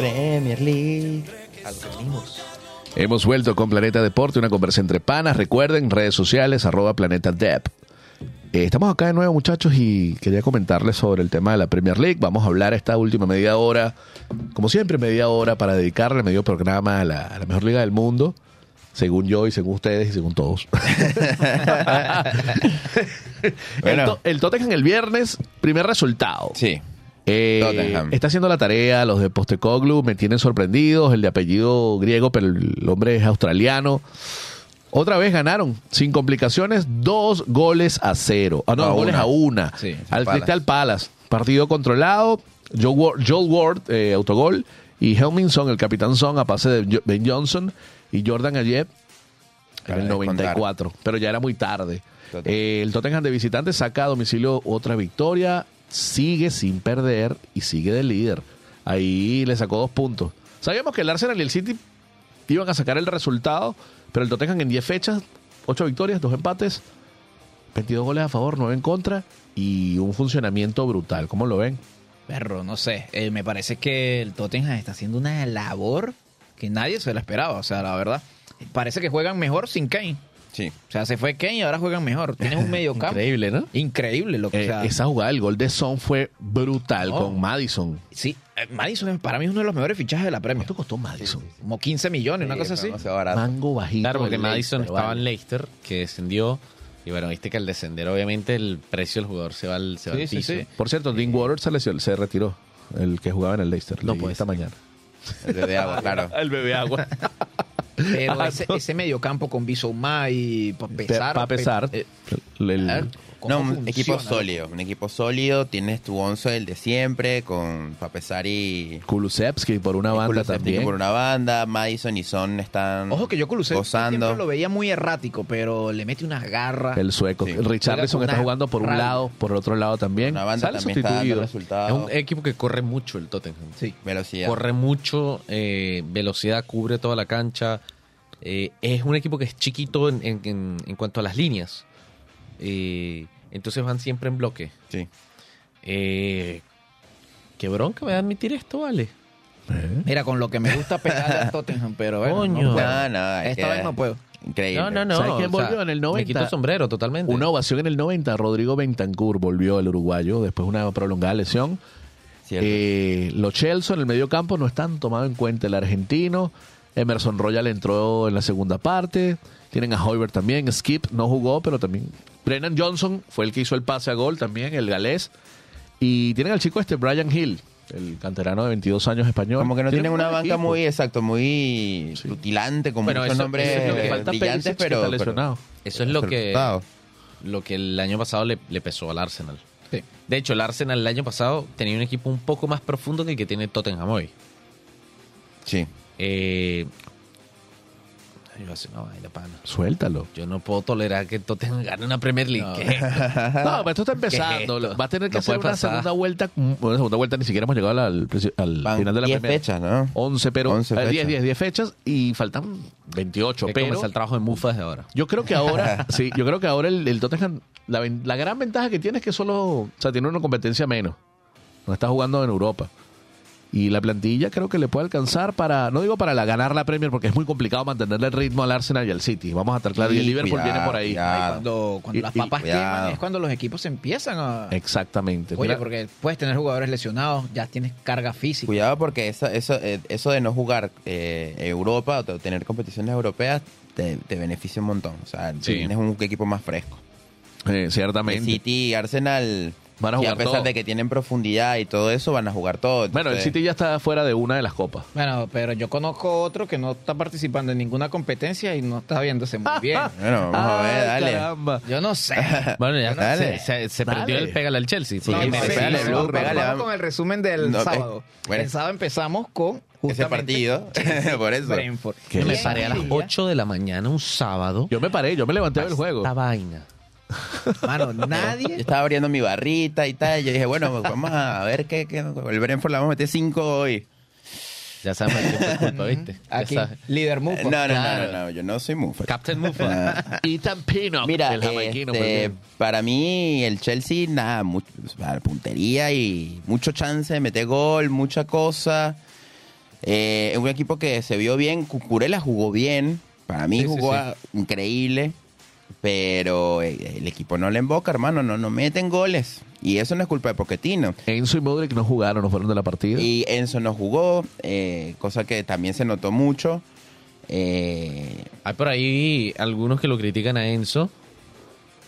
Premier League. Hemos vuelto con Planeta Deporte, una conversa entre panas. Recuerden, redes sociales, arroba Planeta Dep. Eh, estamos acá de nuevo, muchachos, y quería comentarles sobre el tema de la Premier League. Vamos a hablar esta última media hora, como siempre, media hora para dedicarle medio programa a la, a la mejor liga del mundo, según yo y según ustedes y según todos. el, Bueno. to- el Tottenham el viernes, primer resultado. Sí. Eh, está haciendo la tarea, los de Postecoglu me tienen sorprendidos, el de apellido griego, pero el hombre es australiano. Otra vez ganaron, sin complicaciones, dos goles a cero. Ah, no, A dos goles una. a una. Sí, al Palace. Crystal Palace. Partido controlado. Ward, Joel Ward, eh, autogol. Y Helminson, el capitán Son, a pase de Ben Johnson. Y Jordan Ayeb en el 94, pero ya era muy tarde. Eh, el Tottenham de visitante saca a domicilio otra victoria, sigue sin perder y sigue de líder. Ahí le sacó dos puntos. Sabíamos que el Arsenal y el City iban a sacar el resultado, pero el Tottenham en 10 fechas, 8 victorias, 2 empates, 22 goles a favor, 9 en contra y un funcionamiento brutal. ¿Cómo lo ven? Perro, no sé. Eh, me parece que el Tottenham está haciendo una labor que nadie se la esperaba. O sea, la verdad. Parece que juegan mejor sin Kane. Sí. O sea, se fue Kane y ahora juegan mejor. Tienen un medio campo. Increíble, ¿no? Increíble lo que Eh, o sea, esa jugada, el gol de Son fue brutal con Madison. Sí, eh, Madison para mí es uno de los mejores fichajes de la Premier. ¿Cuánto costó Madison? Como 15 millones, una cosa así. Mango bajito. Claro, porque Madison Leicester, estaba vale. en Leicester, que descendió. Y bueno, viste que al descender, obviamente, el precio del jugador se va al, se va Sí, al sí, piso. sí. Por cierto, Dean Waters se, se retiró. El que jugaba en el Leicester. No puede esta mañana. El de agua, claro. El bebé agua. Pero Ah, ese, no. ese medio campo con Bissouma y para pesar. Para pesar. eh, el- el- a ver, ¿cómo No, un funciona? equipo sólido, un equipo sólido, tienes tu once el de siempre, con Papesar y Kulusevski por una banda Kulusevski también. por una banda, Madison y Son están Ojo que yo Kulusevski gozando. siempre lo veía muy errático, pero le mete unas garras. El sueco. Sí. Richarlison está jugando por un lado, por el otro lado también. Una banda Sale también está dando sustituido. Es un equipo que corre mucho el Tottenham. Sí. velocidad. Corre mucho, eh, velocidad, cubre toda la cancha. Eh, es un equipo que es chiquito en, en- en- en cuanto a las líneas. Eh, entonces van siempre en bloque. Sí. Eh, qué bronca me da admitir esto, vale. Eh, Mira, con lo que me gusta pegarle a Tottenham, pero bueno, Coño. no puedo. Esta que- vez no puedo. Increíble. No, no, no. ¿Sabes quién o sea, volvió en el Me 90? quito el sombrero totalmente. Una ovación en el 90. Rodrigo Bentancur volvió el uruguayo después de una prolongada lesión. Eh, los Chelsea en el medio campo no están tomados en cuenta el argentino. Emerson Royal entró en la segunda parte. Tienen a Hoiberg también. Skip no jugó, pero también. Brennan Johnson fue el que hizo el pase a gol también, el galés. Y tienen al chico este, Brian Hill, el canterano de 22 años español. Como que no tienen un una banca equipo. muy exacto, muy Sí. rutilante, con Bueno, muchos eso- nombres eso es lo que Le falta brillantes, que pero, lesionado. Eso es lo que, lo que el año pasado le, le pesó al Arsenal. Sí. De hecho, el Arsenal el año pasado tenía un equipo un poco más profundo que el que tiene Tottenham hoy. Sí. Eh, yo voy a hacer una vaina, pana. Suéltalo. Yo no puedo tolerar que Tottenham gane una Premier League. No. No, pero esto está empezando. ¿Qué es esto? Va a tener que No hacer una pasar. segunda vuelta. Una segunda vuelta, ni siquiera hemos llegado al, Van final de la 10 primera. fechas, ¿no? 11, pero 11 eh, 10, fechas. 10, 10 fechas y faltan 28. Que pero el trabajo de Mufa desde ahora. yo creo que ahora, sí, yo creo que ahora el, el Tottenham, la, la gran ventaja que tiene es que solo, o sea, tiene una competencia menos. No está jugando en Europa. Y la plantilla creo que le puede alcanzar para, no digo para la, ganar la Premier porque es muy complicado mantenerle el ritmo al Arsenal y al City. Vamos a estar claros. y el Sí, Liverpool cuidado, viene por ahí. Cuando, cuando Y- las y- papas queman es cuando los equipos empiezan a... Exactamente. Oye, Mira, porque puedes tener jugadores lesionados, ya tienes carga física. Cuidado porque eso, eso, eh, eso de no jugar eh, Europa o te- tener competiciones europeas te, te beneficia un montón. O sea, Sí. tienes un equipo más fresco. eh, El ciertamente. City y Arsenal, Van a y jugar a pesar todo. de que tienen profundidad y todo eso, van a jugar todo. Bueno, el City ya está fuera de una de las copas. Bueno, pero yo conozco otro que no está participando en ninguna competencia y no está viéndose muy bien. Bueno, vamos a ver, dale. caramba. Yo no sé. Bueno, ya Dale. se, se- se Dale. perdió el pégale al Chelsea. Sí, No, no, pégale, sí, Blue, vamos pégale, vamos con el resumen del No, eh, sábado. bueno. El sábado empezamos con ese partido, por eso. Brentford. Yo me paré a las 8 de la mañana un sábado. Yo me paré, yo me levanté del juego. Esta vaina. Mano, Yo nadie. estaba abriendo mi barrita y tal. y Yo dije, bueno, vamos a ver qué, qué el Brentford le vamos a meter 5 hoy. Ya sabes, es culpa, ¿viste? Aquí, líder No, Mufo. no, no, Claro. no, no, yo no soy Mufa. Captain Mufa. Ethan Pinnock, Mira, el jamaiquino. este, bien. para mí el Chelsea, nada, mucho, puntería y mucho chance de meter gol, mucha cosa. Eh, es un equipo que se vio bien, Cucurella jugó bien, para mí Sí, jugó sí. increíble, pero eh, el equipo no le emboca, hermano, no, no meten goles. Y eso no es culpa de Pochettino. Enzo y Modric no jugaron, no fueron de la partida. Y Enzo no jugó, eh, cosa que también se notó mucho. Eh, Hay por ahí algunos que lo critican a Enzo.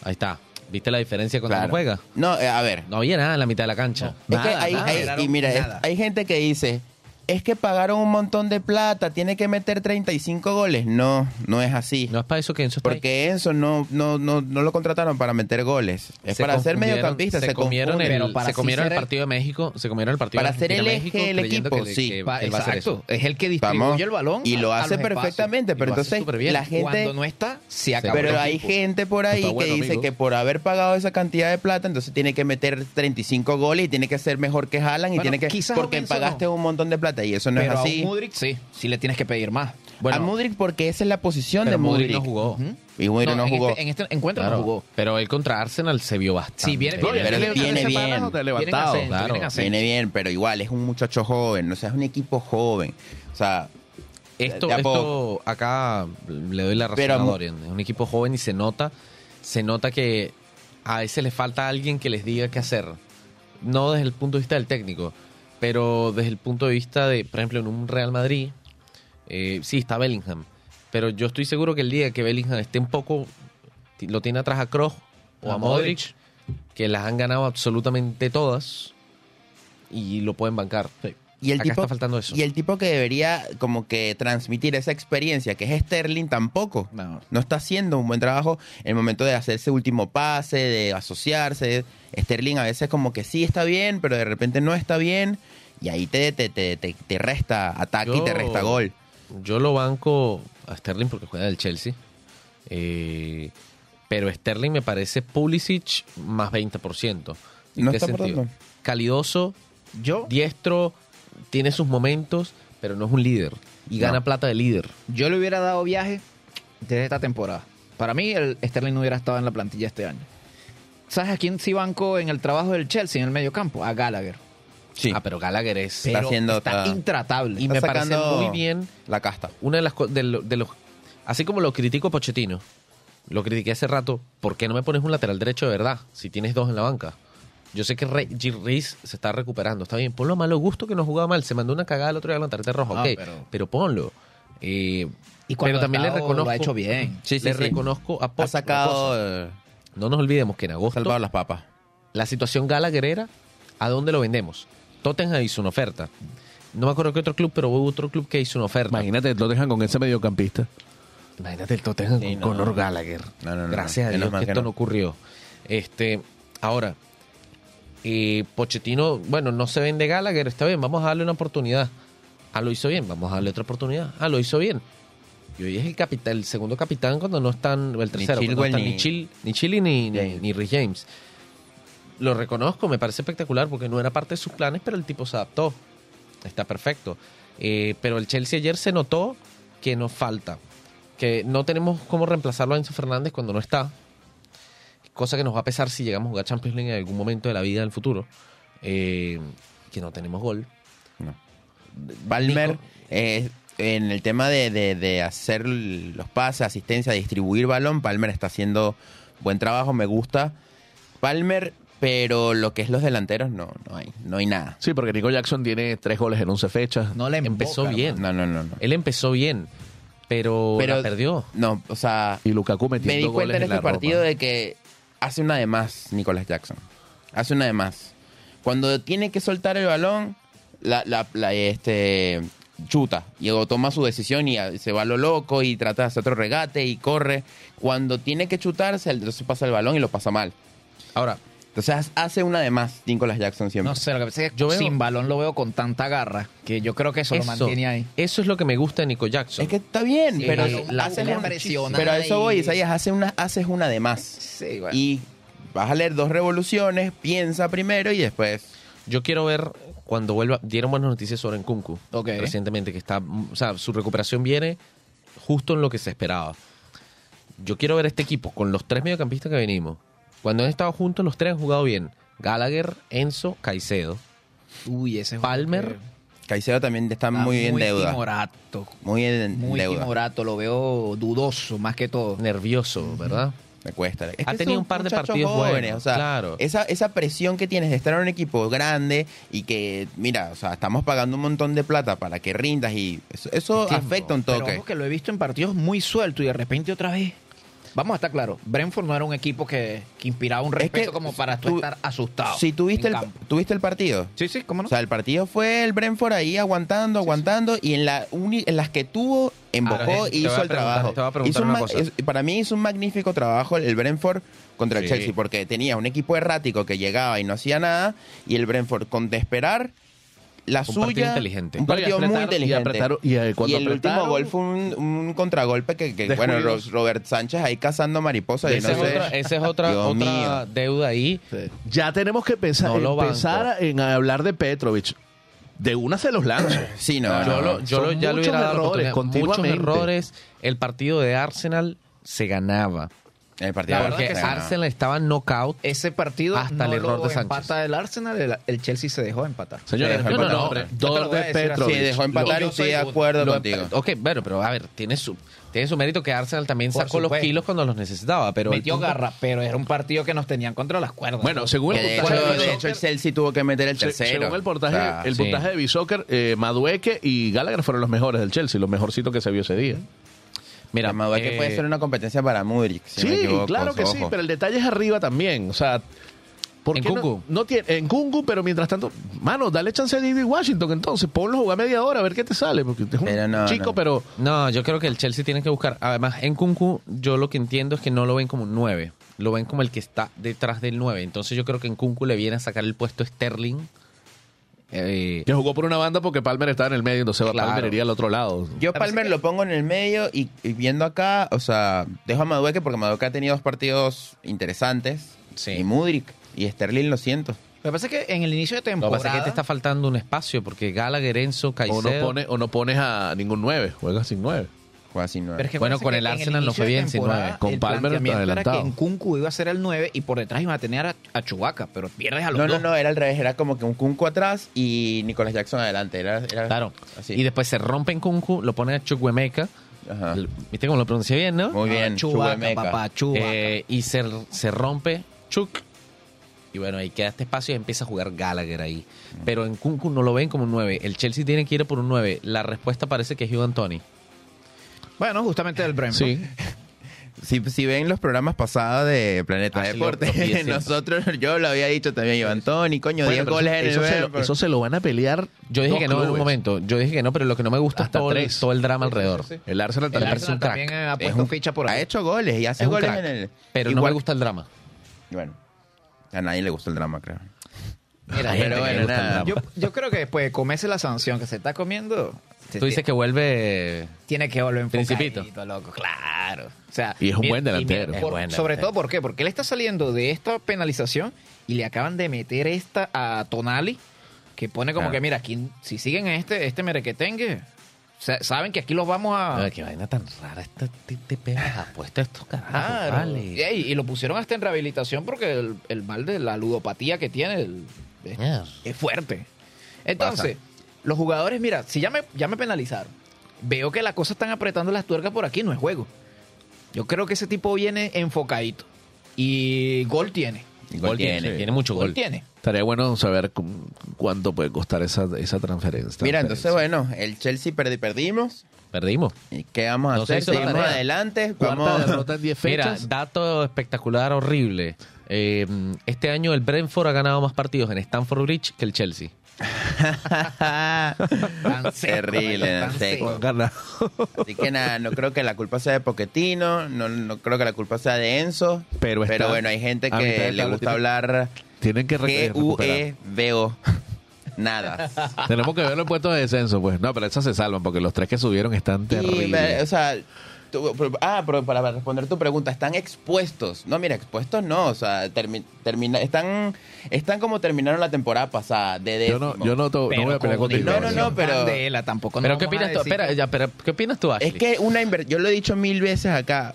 Ahí está. ¿Viste la diferencia cuando claro. no juega? No, eh, a ver, No había nada en la mitad de la cancha. Es que Nada, hay, nada, hay- Gerardo, y mira, es- hay gente que dice, es que pagaron un montón de plata, tiene que meter 35 goles. No, no es así. No es para eso que Enzo está ahí. Porque Enzo no, no, no, no lo contrataron para meter goles. Es Se para ser mediocampista. Se, Se, comieron, confunden. el, pero para se comieron el ser el- partido de México. Se comieron el partido Para de ser el México eje del equipo, que sí. que Va- él va a hacer exacto. eso. Es el que distribuye Vamos. el balón. Y lo a hace perfectamente. Pero entonces la gente... Cuando no está, se acabó. Pero hay gente por ahí bueno, que dice amigo. que por haber pagado esa cantidad de plata, entonces tiene que meter 35 goles y tiene que ser mejor que Haaland y Bueno, tiene que porque pagaste un montón de plata y eso no Pero es a así. un Mudrik, sí. Sí le tienes que pedir más. Bueno, a Mudrik porque esa es la posición pero de Modric Mudrik. no jugó. Y Mudrik no, en jugó. Este, en este encuentro Claro, no jugó. Pero él contra Arsenal se vio bastante. Sí, viene- viene- Pero él viene tres bien. Viene claro. viene. Viene bien, pero igual es un muchacho joven, o sea, es un equipo joven. O sea, Esto, a esto acá le doy la razón Pero a Dorian. Es un equipo joven y se nota, se nota que a veces le falta alguien que les diga qué hacer. No desde el punto de vista del técnico, pero desde el punto de vista de, por ejemplo, en un Real Madrid, eh, sí está Bellingham, pero yo estoy seguro que el día que Bellingham esté un poco, lo tiene atrás a Kroos o a, A Modric, Modric. que las han ganado absolutamente todas y lo pueden bancar. Y el Acá tipo está faltando eso. y el tipo que debería como que transmitir esa experiencia que es Sterling tampoco. No. No está haciendo un buen trabajo en el momento de hacer ese último pase, de asociarse. Sterling a veces como que sí está bien, pero de repente no está bien. Y ahí te, te, te, te, te resta ataque y te resta gol. Yo lo banco a Sterling porque juega del Chelsea. Eh, pero Sterling me parece Pulisic más 20%. ¿En No qué está sentido? Calidoso, Yo, diestro, tiene sus momentos, pero no es un líder. Y No. gana plata de líder. yo le hubiera dado viaje desde esta temporada. Para mí, el Sterling no hubiera estado en la plantilla este año. ¿Sabes a quién sí banco en el trabajo del Chelsea en el medio campo? A Gallagher. Sí. Ah, pero Gallagher es... Está haciendo está intratable. y Está me parece muy bien la casta. una de las de, lo- de los así como lo critico a Pochettino lo critiqué hace rato ¿por qué no me pones un lateral derecho de verdad si tienes dos en la banca? Yo sé que Re- Gil Reese se está recuperando está bien ponlo a malo gusto que no jugaba mal se mandó una cagada el otro día con la tarjeta roja Ah, ok pero- pero, ponlo Eh, Y cuando pero también le reconozco lo ha hecho bien. Sí, sí, le sí. reconozco a Ha sacado, eh, no nos olvidemos que en agosto salvado las papas. la situación Gallagher era ¿a dónde lo vendemos? Tottenham hizo una oferta no me acuerdo qué otro club pero hubo otro club que hizo una oferta Imagínate, lo dejan con ese mediocampista. Imagínate el Tottenham Sí, con no. Conor Gallagher. No, no, no, Gracias a Dios que que esto no. no ocurrió. Este, ahora, eh, Pochettino, bueno, no se vende Gallagher, está bien, vamos a darle una oportunidad. Ah, lo hizo bien, vamos a darle otra oportunidad. Ah, lo hizo bien. Y hoy es el capitán, el segundo capitán cuando no están, el tercero, cuando no están ni- ni, Chil, ni Chile ni, ni, James. ni Rhys James. Lo reconozco, me parece espectacular porque no era parte de sus planes, pero el tipo se adaptó. Está perfecto. Eh, pero el Chelsea ayer se notó que nos falta. Que no tenemos cómo reemplazarlo a Enzo Fernández cuando no está. Cosa que nos va a pesar si llegamos a jugar Champions League en algún momento de la vida del futuro. Eh, que no tenemos gol. No. Palmer, Nico. eh, en el tema de, de- de hacer los pases, asistencia, distribuir balón, Palmer está haciendo buen trabajo, me gusta. Palmer, pero lo que es los delanteros, no, no hay, no hay nada. Sí, porque Nico Jackson tiene tres goles en 11 fechas. No le Empezó bien. No, no, no, no. Él empezó bien, pero, Pero la perdió. No, o sea, Y Lukaku metiendo me di cuenta goles en este la partido Roma. de que hace una de más Nicolás Jackson. Hace una de más. Cuando tiene que soltar el balón, la, este chuta y toma su decisión y se va a lo loco y trata de hacer otro regate y corre. Cuando tiene que chutarse, entonces pasa el balón y lo pasa mal. Ahora, Entonces hace una de más Nicolás Jackson siempre. No sé, lo que pasa es que Yo veo- sin balón lo veo con tanta garra que yo creo que eso, lo mantiene ahí. eso es lo que me gusta de Nico Jackson. Es que está bien, Sí, pero, la- hace la una- presiona pero a eso voy, y- Isaías, hace una, haces una de más. Sí, bueno. Y vas a leer dos revoluciones, piensa primero y después. Yo quiero ver cuando vuelva. Dieron buenas noticias sobre Nkunku Ok. recientemente, que está. O sea, su recuperación viene justo en lo que se esperaba. Yo quiero ver este equipo con los tres mediocampistas que venimos. Cuando han estado juntos, los tres han jugado bien. Gallagher, Enzo, Caicedo. Uy, ese es Palmer, Caicedo también está, está muy en deuda. timorato. Muy en Muy deuda. timorato, lo veo dudoso más que todo. nervioso, ¿verdad? Me cuesta. Es Ha tenido un par de partidos buenos, O sea, claro. esa, esa presión que tienes de estar en un equipo grande y que, mira, o sea, estamos pagando un montón de plata para que rindas y eso, eso afecta un Pero toque. ojo que lo he visto en partidos muy suelto y de repente otra vez. Vamos a estar claros, Brentford no era un equipo que, que inspiraba un Es que respeto como para tú, tú- estar asustado. Si tuviste el, tuviste el partido. Sí, sí, cómo no. O sea, el partido fue el Brentford ahí aguantando, aguantando, y en, la uni- en las que tuvo, embocó e a hizo el trabajo. te voy a preguntar Hizo un una ma- cosa. es- para mí hizo un magnífico trabajo el Brentford contra el Sí. Chelsea, porque tenía un equipo errático que llegaba y no hacía nada, y el Brentford, con de esperar la Un suya. partido inteligente. Un No, partido muy y inteligente. apretaron- y, eh, cuando el último gol fue un, un contragolpe que, que, bueno, Robert Sánchez ahí cazando mariposas. y Esa no es sé. otra, esa es otra, Dios otra mío. deuda ahí. Ya tenemos que pensar, No empezar en hablar de Petrovic. De una se los lanzo. Sí, no, Yo, no. lo, yo lo- ya le muchos hubiera dado errores. Muchos errores. El partido de Arsenal se ganaba. El partido La verdad Porque que sí. Arsenal estaba knockout. Ese partido Hasta no el error lo de Sánchez. empata el Arsenal, el, el Chelsea se dejó empatar. Señores, Sí, no, no, Dos de. Petrovic. Sí, dejó empatar y estoy de acuerdo Lo- contigo. ok, bueno, pero a ver, tiene su, tiene su mérito que Arsenal también Por sacó los kilos cuando los necesitaba. Pero Metió punto- garra, pero era un partido que nos tenían contra las cuerdas. Bueno, según el de, hecho, de de hecho, el Chelsea tuvo que meter el Se- tercero. Según el O sea, el sí. puntaje de Bisoccer, eh, Madueque y Gallagher fueron los mejores del Chelsea, los mejorcitos que se vio ese día. Mira, la Madueque eh, puede ser una competencia para Mudrik. Si sí, no me equivoco, claro que sí, pero el detalle es arriba también. O sea, ¿por En qué no- tiene, en Kunku, pero mientras tanto, mano, dale chance a David Washington entonces, ponlo a jugar media hora a ver qué te sale, porque es un Pero no, chico, no. pero No, yo creo que el Chelsea tiene que buscar. Además, en Kunku, yo lo que entiendo es que no lo ven como un 9. Lo ven como el que está detrás del 9. Entonces, yo creo que en Kunku le viene a sacar el puesto Sterling. Eh, que jugó por una banda porque Palmer estaba en el medio, entonces Claro. Palmer iría al otro lado. Yo Palmer lo pongo en el medio y, y viendo acá, o sea, dejo a Madueque porque Madueque ha tenido dos partidos interesantes. Sí. Y Mudrik y Sterling lo siento. Lo que pasa es que en el inicio de lo que temporada... pasa es que te está faltando un espacio porque Gallagher, Enzo, O Caicedo... no, pone, o no pones a ningún 9, juegas sin 9. Juega sin nueve. Pero es que Bueno, parece con que el en Arsenal no inicio fue de bien sin temporada, nueve. Con el Palmer planteamiento era adelantado. que en Kunku iba a ser el 9 y por detrás iba a tener a, a Chubaca, pero pierdes a los No, no, dos. no, era al revés, era como que un Kunku atrás y Nicolas Jackson adelante. Era, era Claro. así. Y después se rompe en Kunku, lo pone a Chukwemeka. Ajá. ¿Viste cómo lo pronuncié bien, no? Muy bien, Ah, Chubaca, Chukwuemeka. papá, Chubaca. Eh, y se, se rompe Chuk. Y bueno, ahí queda este espacio y empieza a jugar Gallagher ahí. Pero en Kunku no lo ven como un 9. El Chelsea tiene que ir por un 9. La respuesta parece que es Hugh Anthony. Bueno, justamente del Brentford. Sí. Si, si ven los programas pasados de Planeta Así lo- Deporte, lo pide siempre. nosotros, yo lo había dicho también, Iván Tony, coño, Bueno, 10 pero goles eso, en el eso se lo, Brentford. eso se lo van a pelear. Yo dije dos que no en un momento. Yo dije que no, pero lo que no me gusta Hasta es todo el, tres. todo el drama alrededor. El Arsenal El también. parece Arsenal un crack. también ha Es puesto un- ficha por Ha hecho goles y hace goles crack. en el... Pero no Igual- me gusta el drama. Bueno, a nadie le gusta el drama, creo. Mira, pero bueno, el nada. Yo, yo creo que después de comerse la sanción que se está comiendo, se Tú dices que vuelve... tiene que volver Principito. enfocadito, loco. Claro. O sea, Y es un buen delantero. mira, por- buen sobre delantero. todo, ¿por qué? Porque él está saliendo de esta penalización y le acaban de meter esta a Tonali, que pone como Claro. que, mira, aquí, si siguen este, este merequetengue, sa- saben que aquí los vamos a... Ay, qué vaina tan rara. Esta, pegas apuesta estos carajos, Claro. vale. Y lo pusieron hasta en rehabilitación porque el, el mal de la ludopatía que tiene el- es, Mierda. es fuerte. Entonces, los jugadores, mira, si ya me, ya me penalizaron, veo que la cosa están apretando las tuercas por aquí, no es juego. Yo creo que ese tipo viene enfocadito. Y gol tiene. Gol tiene, tiene mucho Gol gol. tiene. Estaría bueno saber cu- cuánto puede costar esa, esa transferencia. Mira, entonces, bueno, el Chelsea perdi- perdimos. Perdimos. ¿Y qué vamos a No hacer? Seguimos adelante. Vamos... derrota en 10 Mira, dato espectacular, horrible. Eh, este año el Brentford ha ganado más partidos en Stamford Bridge que el Chelsea. Tan seco, Terrible, tan seco. Así que nada, no creo que la culpa sea de Poquetino, no, no creo que la culpa sea de Enzo. Pero bueno, hay gente que le gusta tiene- hablar Tienen que re- recuperar. G-U-E-V-O. Nada. Tenemos que verlo en puestos de descenso, pues. No, pero esas se salvan porque los tres que subieron están Y, me- o terribles. sea, ah, pero para responder tu pregunta, están expuestos. No, mira, expuestos no, o sea, termi- termina, están, están como terminaron la temporada pasada, de Yo no, yo no, to- no voy a pelear con contigo. No, no, no, pero- tampoco no pero ¿qué opinas tú? Espera, ya, pero ¿qué opinas tú, Ashley? Es que una inversión, yo lo he dicho mil veces acá.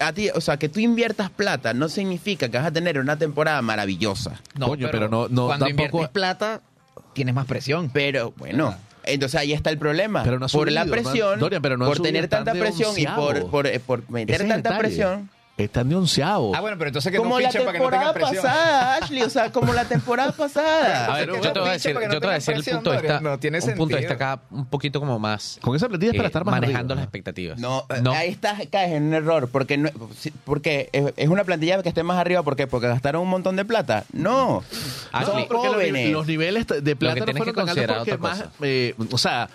A ti, o sea, que tú inviertas plata no significa que vas a tener una temporada maravillosa. Coño, pero no- no, Cuando tampoco- inviertes plata, tienes más presión. Pero bueno, entonces ahí está el problema. Pero no ha por la presión, no han- Dorian, pero no han por tener tanta presión y por, por, eh, por meter tanta presión, Están de onceavo. Ah, bueno, pero entonces que Como no la para que no temporada tengan presión. pasada, Ashley. O sea, como la temporada pasada. A ver, que yo no te voy a decir, para que no yo te voy a tengan decir el punto de no, vista, no tiene un punto de sentido. vista acá un poquito como más Con esa plantilla es para eh, estar más manejando arriba. las expectativas. No, ahí estás, caes en un error, porque no, porque es, es una plantilla que esté más arriba, ¿por qué? Porque gastaron un montón de plata. No, Ah, son porque los, jóvenes. los niveles de plata no tienes fueron que tan altos considerar porque más, eh, o sea,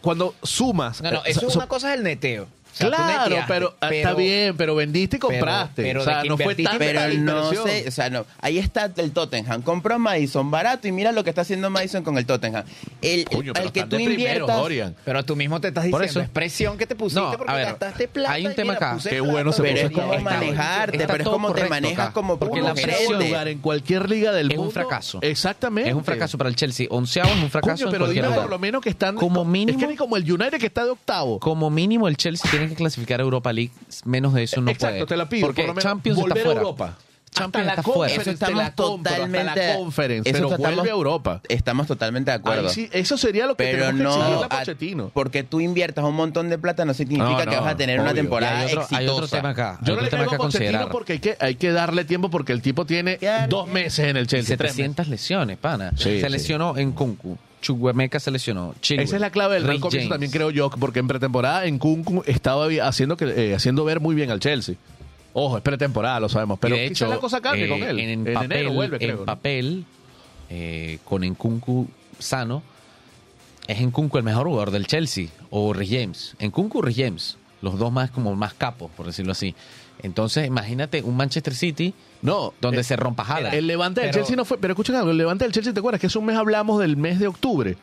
cuando sumas... No, no, eh, eso es so- una cosa del neteo. O sea, tú Claro, pero, ah, está bien, pero vendiste y compraste. pero o sea, no fue tan Pero no sé, o sea, no. Ahí está el Tottenham. Compró a Madison barato y mira lo que está haciendo Madison con el Tottenham. El, Coño, pero el que tú inviertas. Pero tú mismo te estás Por diciendo, eso- es presión que te pusiste No, porque a ver, gastaste plata. hay un tema mira, acá. Qué bueno se Pero puso es esta como manejarte, Está pero es como te manejas acá, como porque la presión- en cualquier liga del Es un mundo fracaso. Exactamente. Es un fracaso para el Chelsea. Onceavo es un fracaso Coño, en pero cualquier dime lugar. por lo menos que están. Como mínimo- Es que ni como el United que está de octavo. Como mínimo el Chelsea tiene que clasificar a Europa League. Menos de eso no Exacto, puede. te la pido. Porque por lo menos Champions volver está a fuera. Europa. Champions hasta la está fuera. Conference Eso la estamos hasta totalmente. la Conference, eso pero estamos- vuelve a Europa. Estamos totalmente de acuerdo. Sí, eso sería lo que pero tenemos que exigirle no a a- Pochettino. porque tú inviertas un montón de plata no significa No, que no, vas a tener una obvio. temporada Y hay otro, exitosa. hay otro tema acá. Yo no le que a Pochettino porque hay que, hay que darle tiempo porque el tipo tiene Claro. dos meses en el Chelsea. tres 700 lesiones, pana. Sí, se sí. lesionó en Kunku. Chukwuemeka se lesionó. Chilwell, Esa es la clave del Reece comienzo James. también creo yo, porque en pretemporada en Kunku estaba haciendo que eh, haciendo ver muy bien al Chelsea. Ojo, es pretemporada, lo sabemos, pero de hecho, la cosa cambie eh, con él. En, En, papel, enero vuelve, creo. en ¿no? papel eh, con Nkunku sano, es Nkunku el mejor jugador del Chelsea o Reece James. Nkunku o Reece James, los dos más como más capos, por decirlo así. Entonces, imagínate un Manchester City No, donde eh, se rompa Haaland. El levante del Chelsea no fue, pero escuchen algo, el levante del Chelsea, ¿te acuerdas? Que hace un mes hablamos del mes de octubre.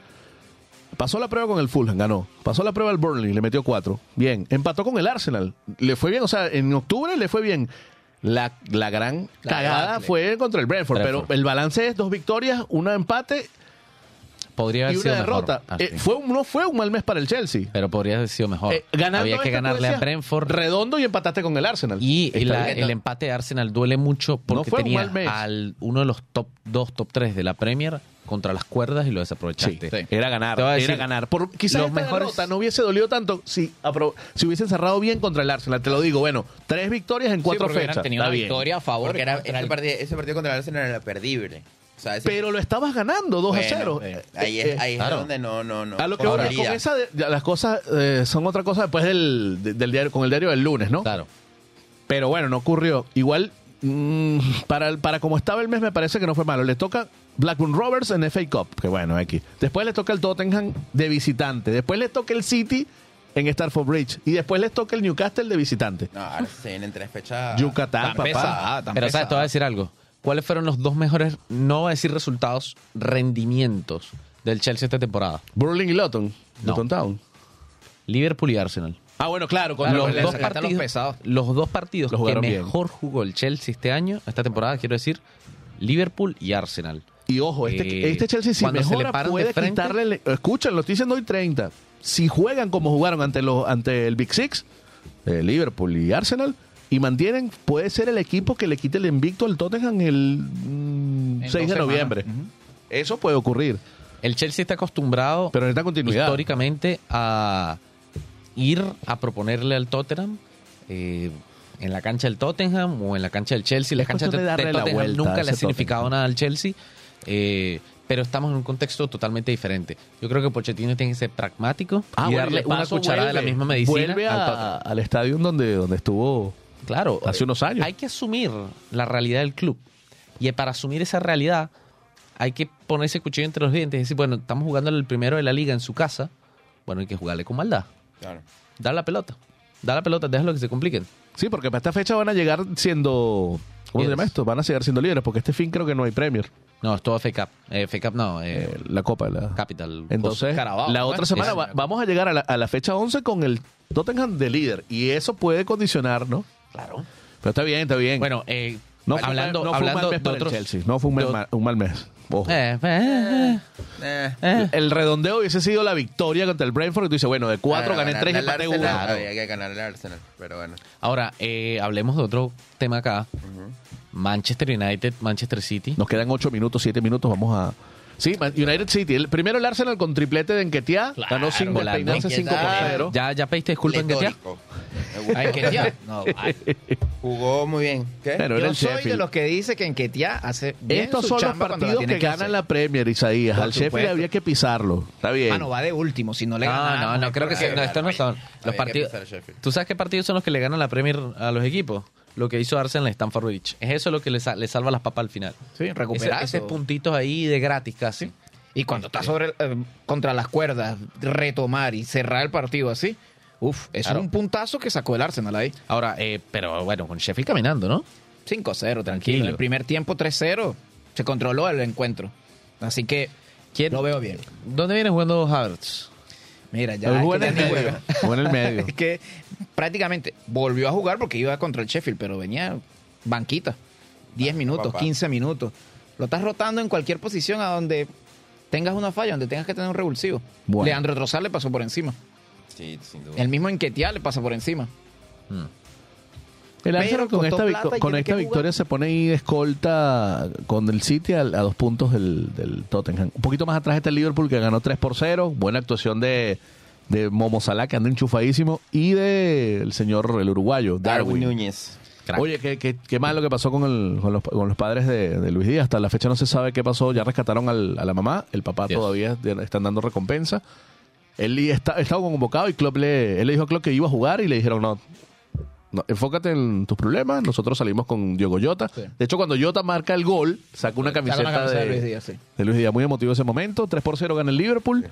Pasó la prueba con el Fulham, ganó. Pasó la prueba al Burnley, le metió cuatro. Bien. Empató con el Arsenal. Le fue bien, o sea, en octubre le fue bien. La, la gran La cagada fue contra el Brentford, Brentford. pero el balance es dos victorias, una empate podría haber y sido una mejor, derrota. Ashley. Eh, fue, un- no fue un mal mes para el Chelsea. pero podría haber sido mejor. Eh, ganando Había que ganarle a Brentford. Redondo y empataste con el Arsenal. Y bien. el empate de Arsenal duele mucho porque fue un tenía mal mes. al uno de los top 2, top 3 de la Premier contra las cuerdas y lo Sí, desaprovechaste. era ganar, era ganar. Por, quizás los esta mejores- derrota no hubiese dolido tanto si, si hubiesen cerrado bien contra el Arsenal. Te lo digo, bueno, tres victorias en cuatro Sí, fechas. tenido Está una bien. victoria a favor. Porque era, ese, el- partido, ese partido contra el Arsenal era perdible. O sea, ese- Pero lo estabas ganando 2 bueno, a 0. eh, Eh, ahí es, eh, ahí es claro. donde no, no, no. a lo que voy, con esa de- ya las cosas eh, son otra cosa después del, de- del diario con el diario del lunes, ¿no? Claro. Pero bueno, no ocurrió. Igual mm, para el- para como estaba el mes me parece que no fue malo. Le toca Blackburn Rovers en FA Cup, que bueno, X. Después le toca el Tottenham de visitante. Después le toca el City en Starford Bridge y después les toca el Newcastle de visitante. No, ahora se vienen tres fechas. Yucatán, Tan papá. pesada, tan Pero sabes, te voy a pesada. decir algo. ¿Cuáles fueron los dos mejores, no voy a decir resultados, rendimientos del Chelsea esta temporada? Burling y Luton, No. Luton Town. Liverpool y Arsenal. Ah, bueno, claro, con los, los, dos los partidos, pesados. los dos partidos Los que bien. mejor jugó el Chelsea este año, esta temporada, quiero decir, Liverpool y Arsenal. Y ojo, este, Eh, este Chelsea si cuando se le mejora paran de puede frente- quitarle... Escuchen, lo estoy diciendo hoy 30. Si juegan como jugaron ante los ante el Big Six, eh, Liverpool y Arsenal, y mantienen, puede ser el equipo que le quite el invicto al Tottenham el mm, En 6 de noviembre. Eso puede ocurrir, El Chelsea está acostumbrado pero necesita continuidad. históricamente a ir a proponerle al Tottenham eh, en la cancha del Tottenham o en la cancha del Chelsea. La cancha cuestión de de, darle de la Tottenham vuelta nunca le ha significado Tottenham. nada al Chelsea, eh, pero estamos en un contexto totalmente diferente. Yo creo que Pochettino tiene que ser pragmático Ah, y bueno, darle de una cucharada de la misma medicina Vuelve al a- al estadio donde, donde estuvo Claro, hace unos años. Hay que asumir la realidad del club. Y para asumir esa realidad, hay que ponerse cuchillo entre los dientes y decir, bueno, estamos jugando el primero de la liga en su casa. Bueno, hay que jugarle con maldad. Claro. Da la pelota. Da la pelota, déjalo que se compliquen. Sí, porque para esta fecha van a llegar siendo... ¿Cómo se llama esto? Van a llegar siendo líderes, porque este fin creo que no hay Premier. No, es todo FA Cup. Eh, FA Cup no, eh, Eh, la Copa. La... Capital. Entonces, Carabao, la otra semana va- vamos a llegar a la, a la fecha 11 con el Tottenham de líder. Y eso puede condicionar, ¿no? Claro. Pero está bien, está bien. Bueno, eh, no hablando, fue un hablando mal mes de para el otros... Chelsea. No fue un, mal- de- un mal mes. Ojo. Eh, eh, Eh, eh. El redondeo hubiese sido la victoria contra el Brentford. Y tú dices, bueno, de cuatro gané tres y empaté uno. Había que ganarle al Arsenal, pero bueno. Ahora, eh, hablemos de otro tema acá. Manchester United, Manchester City. Nos quedan ocho minutos, siete minutos. Vamos a. Sí, United City. El, primero el Arsenal con triplete de Enquetea. Claro, ganó sin despeinarse 5 por Enquetea. 0. ¿Ya, ya pediste disculpas en Ketia? Pletórico. Ah, Enquetia. No, vale. Jugó muy bien. ¿Qué? Pero Yo el soy de Sheffield. los que dice que Enquetia hace bien Estos su son los partidos tiene que ganan la Premier, Isaías. Por Al Sheffield había que pisarlo. Está bien. Ah, no, va de último. Si no le No, gana. no, no, creo que sí. No, estos no son. Los que partidos. ¿Tú sabes qué partidos son los que le ganan la Premier a los equipos? Lo que hizo Arsenal en Stamford Bridge. Es eso lo que le, sa- le salva las papas al final. Sí, recuperar. ese puntitos ahí de gratis casi. Y cuando está sobre eh, contra las cuerdas, retomar y cerrar el partido así, uf, eso Claro. es un puntazo que sacó el Arsenal ahí. Ahora, eh, pero bueno, con Sheffield caminando, ¿no? 5-0, tranquilo. Tranquilo. El primer tiempo 3-0, se controló el encuentro. Así que ¿Quién- lo veo bien. ¿Dónde viene jugando Havertz? Mira, ya jugó en el medio. en el medio. Es que prácticamente volvió a jugar porque iba contra el Sheffield, pero venía banquita. 10 minutos, papá. 15 minutos. Lo estás rotando en cualquier posición a donde tengas una falla, donde tengas que tener un revulsivo. Bueno. Leandro Trozar le pasó por encima. Sí, sin duda. El mismo Enquetia le pasa por encima. El Arsenal con esta, vic- con esta victoria se pone ahí de escolta con el City a, a dos puntos del, del Tottenham. Un poquito más atrás está el Liverpool que ganó 3 por 0. Buena actuación de, de Momo Salah que anda enchufadísimo. Y del señor, el uruguayo, Darwin Darwin. Núñez. Crack. Oye, qué, qué, qué mal lo que pasó con, el- con, los, con los padres de, de Luis Díaz. Hasta la fecha no se sabe qué pasó. Ya rescataron al- a la mamá. El papá Dios. todavía están dando recompensa. Él está, estaba convocado y Klopp le, él le dijo a Klopp que iba a jugar y le dijeron no. no, enfócate en tus problemas. Nosotros salimos con Diogo Jota. Sí. De hecho, cuando Jota marca el gol, saca una Saca camiseta, una camiseta de, de Luis Díaz, sí. de Luis Díaz. Muy emotivo ese momento. 3 por 0 gana el Liverpool.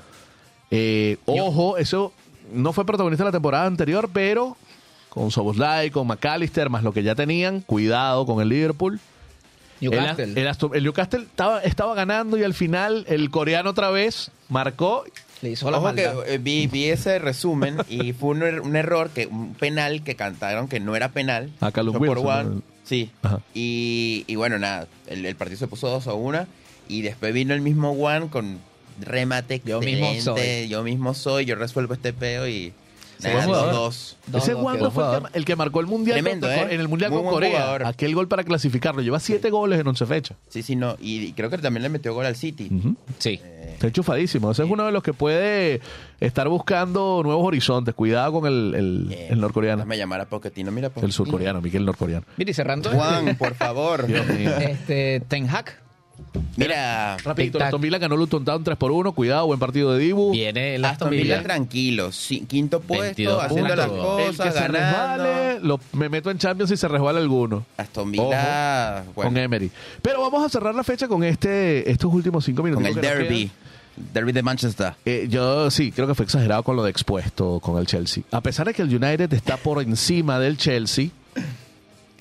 Eh, ojo, eso no fue protagonista de la temporada anterior, pero con Soboslai, con McAllister, más lo que ya tenían, cuidado con el Liverpool. Newcastle. El, el el Newcastle estaba, estaba ganando y al final el coreano otra vez marcó. le hizo la Ojo que eh, vi, vi ese resumen y fue un, er- un error, que un penal que cantaron que no era penal. A por Wilson, one. Sí. Y, y bueno, nada, el, el partido se puso 2 a 1 y después vino el mismo One con remate Yo mismo soy. Yo mismo soy, yo resuelvo este peo y nada, dos. Dos, Ese Wando fue el que, el que marcó el mundial Tremendo, con- ¿eh? en el mundial Muy con Corea. jugador. Aquel gol para clasificarlo. Lleva siete goles en 11 fechas. Sí, sí, no. Y creo que también le metió gol al City. Sí. Está enchufadísimo. Ese es uno de los que puede estar buscando nuevos horizontes. Cuidado con el, el, el norcoreano. Me llamar a Pochettino, mira El Pochettino. surcoreano, Miguel norcoreano. Mira, y cerrando. Juan, por favor. Dios mío. Este, Ten Hag. Mira, Rapidito. Aston Villa ganó Luton Town 3 por 1. Cuidado, buen partido de Dibu. Viene el Aston Villa tranquilo, sí, quinto puesto, 22 haciendo las puntos. El que cosas, se ganando. resbale, lo- me meto en Champions y se resbala alguno. Aston Villa, bueno, con Emery. Pero vamos a cerrar la fecha con este estos últimos cinco minutos. con el derby, derby de Manchester. Eh, yo sí, creo que fue exagerado con lo de expuesto con el Chelsea. A pesar de que el United está por encima del Chelsea,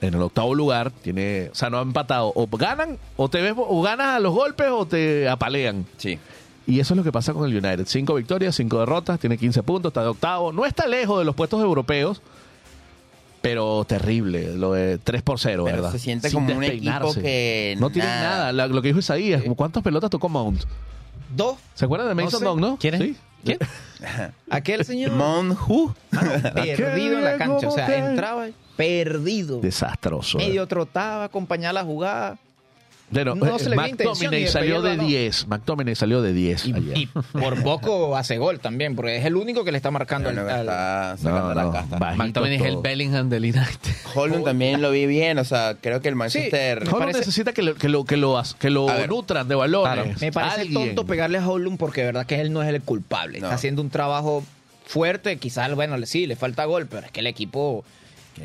en el octavo lugar, tiene, o sea, no ha empatado. O ganan, o te ves, o ganas a los golpes o te apalean. Sí. Y eso es lo que pasa con el United. Cinco victorias, cinco derrotas, tiene 15 puntos, está de octavo. No está lejos de los puestos europeos, pero terrible. Lo de 3 por 0, Pero ¿verdad? se siente Sin como un equipo que No tiene nada. La- lo que dijo Isaías, como ¿cuántas pelotas tocó Mount? Dos. ¿Se acuerdan de Mason sé. Dong, no? ¿Quién es? Sí. ¿Quién? Aquel señor Monju. perdido en la cancha. O sea, entraba perdido. Desastroso. Medio trotaba, acompañaba la jugada. Bueno, no eh, se le McTominay salió de el balón. 10. McTominay salió de 10 Y, por poco hace gol también, porque es el único que le está marcando Bueno, al- al- No, la no, McTominay es el. Bellingham del United. Holland también lo vi bien, o sea, creo que el Manchester... me Holland parece- necesita que lo, que lo, que lo, as- que lo A ver. nutran de. Claro. Me parece Alguien. tonto pegarle a Holland porque de verdad que él no es el culpable. No. Está haciendo un trabajo fuerte, quizás, bueno, sí, le falta gol, pero es que el equipo,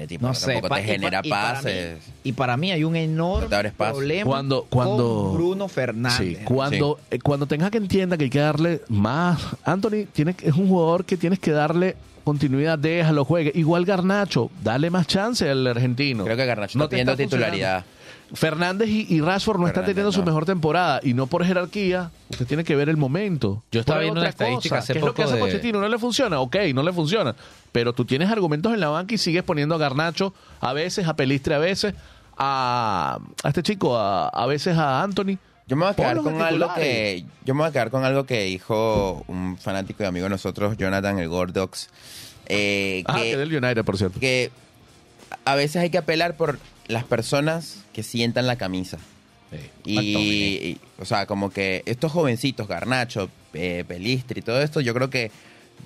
tipo, no sé, tampoco te y pa- genera y para pases. mí- Y para mí hay un enorme No problema Cuando- cuando- con Bruno Fernández. Sí, cuando, eh, cuando tengas que entienda que hay que darle más. Anthony tiene, que- es un jugador que tienes que darle continuidad, déjalo, juegue. Igual Garnacho, dale más chance al argentino. Creo que Garnacho No está te pidiendo está funcionando. titularidad. Fernández y, y Rashford no están Fernández, teniendo su mejor temporada y no por jerarquía. Usted tiene que ver el momento. Yo estaba viendo una estadística cosa. hace ¿Qué es lo que poco hace de- Pochettino? ¿No le funciona? Ok, no le funciona. Pero tú tienes argumentos en la banca y sigues poniendo a Garnacho a veces, a Pelistre a veces, a, a este chico, a, a veces a Anthony. Yo me voy a quedar con algo que yo me voy a quedar con algo que dijo un fanático y amigo de nosotros, Jonathan el Gordox, eh, Ah, que que, del United, por cierto. que a veces hay que apelar por las personas que sientan la camisa. Y, y, o sea, como que estos jovencitos, Garnacho, eh, Pelistri, todo esto, yo creo que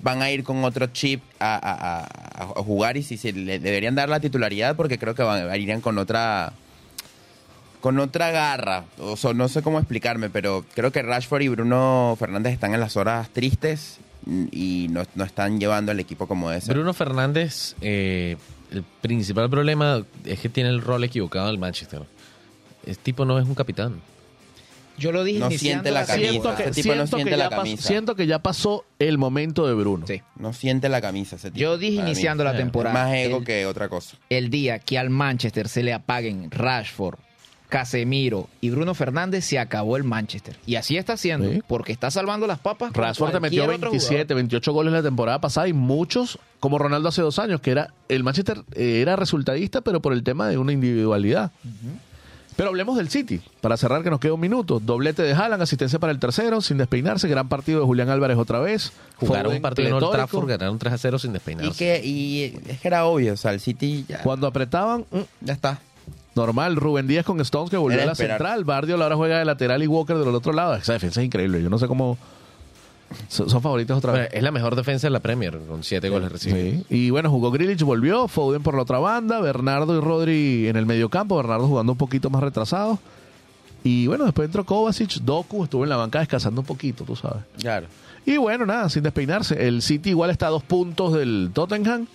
van a ir con otro chip a, jugar y si se le deberían dar la titularidad porque creo que van, irían con otra con otra garra. No sé cómo explicarme, pero creo que Rashford y Bruno Fernández están en las horas tristes y no, no están llevando al equipo como ser. Bruno Fernández, eh, el principal problema es que tiene el rol equivocado del Manchester. Este tipo no es un capitán. Yo lo dije No iniciando siente la camisa. Siento que, Ese tipo no siente que la camisa. siento que ya pasó el momento de Bruno. Sí. No siente la camisa ese tipo. Yo dije mí. iniciando la temporada. Más ego el, que otra cosa. el día que al Manchester se le apaguen Rashford, Casemiro y Bruno Fernández, se acabó el Manchester. Y así está haciendo, Sí. porque está salvando las papas. Rashford te metió otro 27, 28 goles la temporada pasada y muchos, como Ronaldo hace dos años, que era el Manchester eh, era resultadista, pero por el tema de una individualidad. Pero hablemos del City, para cerrar que nos queda un minuto. Doblete de Haaland, asistencia para el tercero, sin despeinarse, gran partido de Julián Álvarez otra vez. Jugaron un partido en Old. Trafford, ganaron 3 a 0 sin Y despeinarse. que y es que era obvio, o sea, el City ya, Cuando apretaban, mm, ya está. normal. Rubén Díaz con Stones que volvió Era a la esperar. central. Bardio ahora juega de lateral y Walker del otro lado. Esa defensa es increíble. Yo no sé cómo... Son, son favoritos otra Bueno, vez. es la mejor defensa de la Premier, con 7 goles recibidos. Sí. Y bueno, jugó Grilich, volvió, Foden por la otra banda, Bernardo y Rodri en el mediocampo, Bernardo jugando un poquito más retrasado. Y bueno, después entró Kovacic, Doku estuvo en la banca descansando un poquito, tú sabes. Claro. Y bueno, nada, sin despeinarse. El City igual está a dos puntos del Tottenham.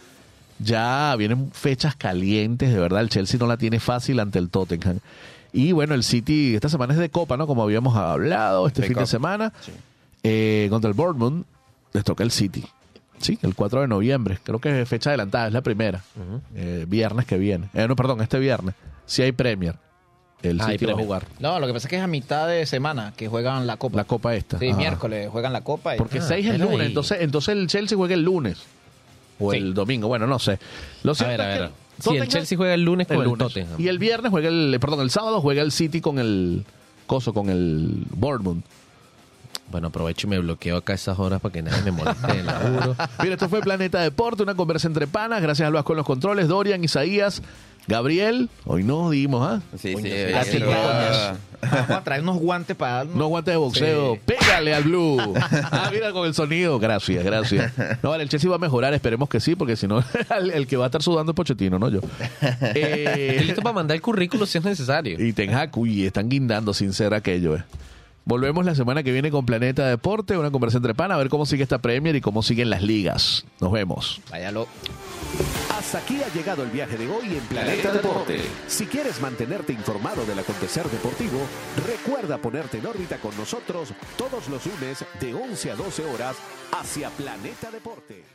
Ya vienen fechas calientes, de verdad. El Chelsea no la tiene fácil ante el Tottenham. Y bueno, el City, esta semana es de Copa, ¿no? Como habíamos hablado, este De fin de semana. sí. Eh, contra el Bournemouth, les toca el City. Sí, el 4 de noviembre. Creo que es fecha adelantada, es la primera. Eh, viernes que viene. Eh, no, perdón, este viernes. Si hay Premier. El Ah, City va a jugar No, lo que pasa es que es a mitad de semana que juegan la Copa. la Copa esta. Sí, miércoles juegan la Copa. y- Porque Ah, 6 es el lunes, ahí. entonces, entonces el Chelsea juega el lunes. O Sí. el domingo, bueno, no sé. Lo A ver, a ver. Si el Chelsea juega el lunes con el, lunes. Tottenham. Y el viernes juega el, perdón, el sábado juega el City con el coso, con el Bournemouth. Bueno, aprovecho y me bloqueo acá esas horas para que nadie me moleste el laburo. Mira, esto fue Planeta Deporte, una conversa entre panas. Gracias a Luas con los controles, Dorian, Isaías, Gabriel. Hoy no dimos, ¿ah? Sí, sí. Así que, Vamos a traer unos guantes para darnos. Unos guantes de boxeo. Sí. Pégale al blue. Ah, mira con el sonido. Gracias, gracias. No, vale, el Chelsea va a mejorar. Esperemos que sí, porque si no, el, el que va a estar sudando es Pochettino, no yo. Eh, Estoy listo para mandar el currículo si es necesario. y Ten Hag, uy, están guindando sin ser aquello, eh. Volvemos la semana que viene con Planeta Deporte, una conversación entre panas, a ver cómo sigue esta Premier y cómo siguen las ligas. Nos vemos. Váyalo. Hasta aquí ha llegado el viaje de hoy en Planeta Deporte. Si quieres mantenerte informado del acontecer deportivo, recuerda ponerte en órbita con nosotros todos los lunes de 11 a 12 horas hacia Planeta Deporte.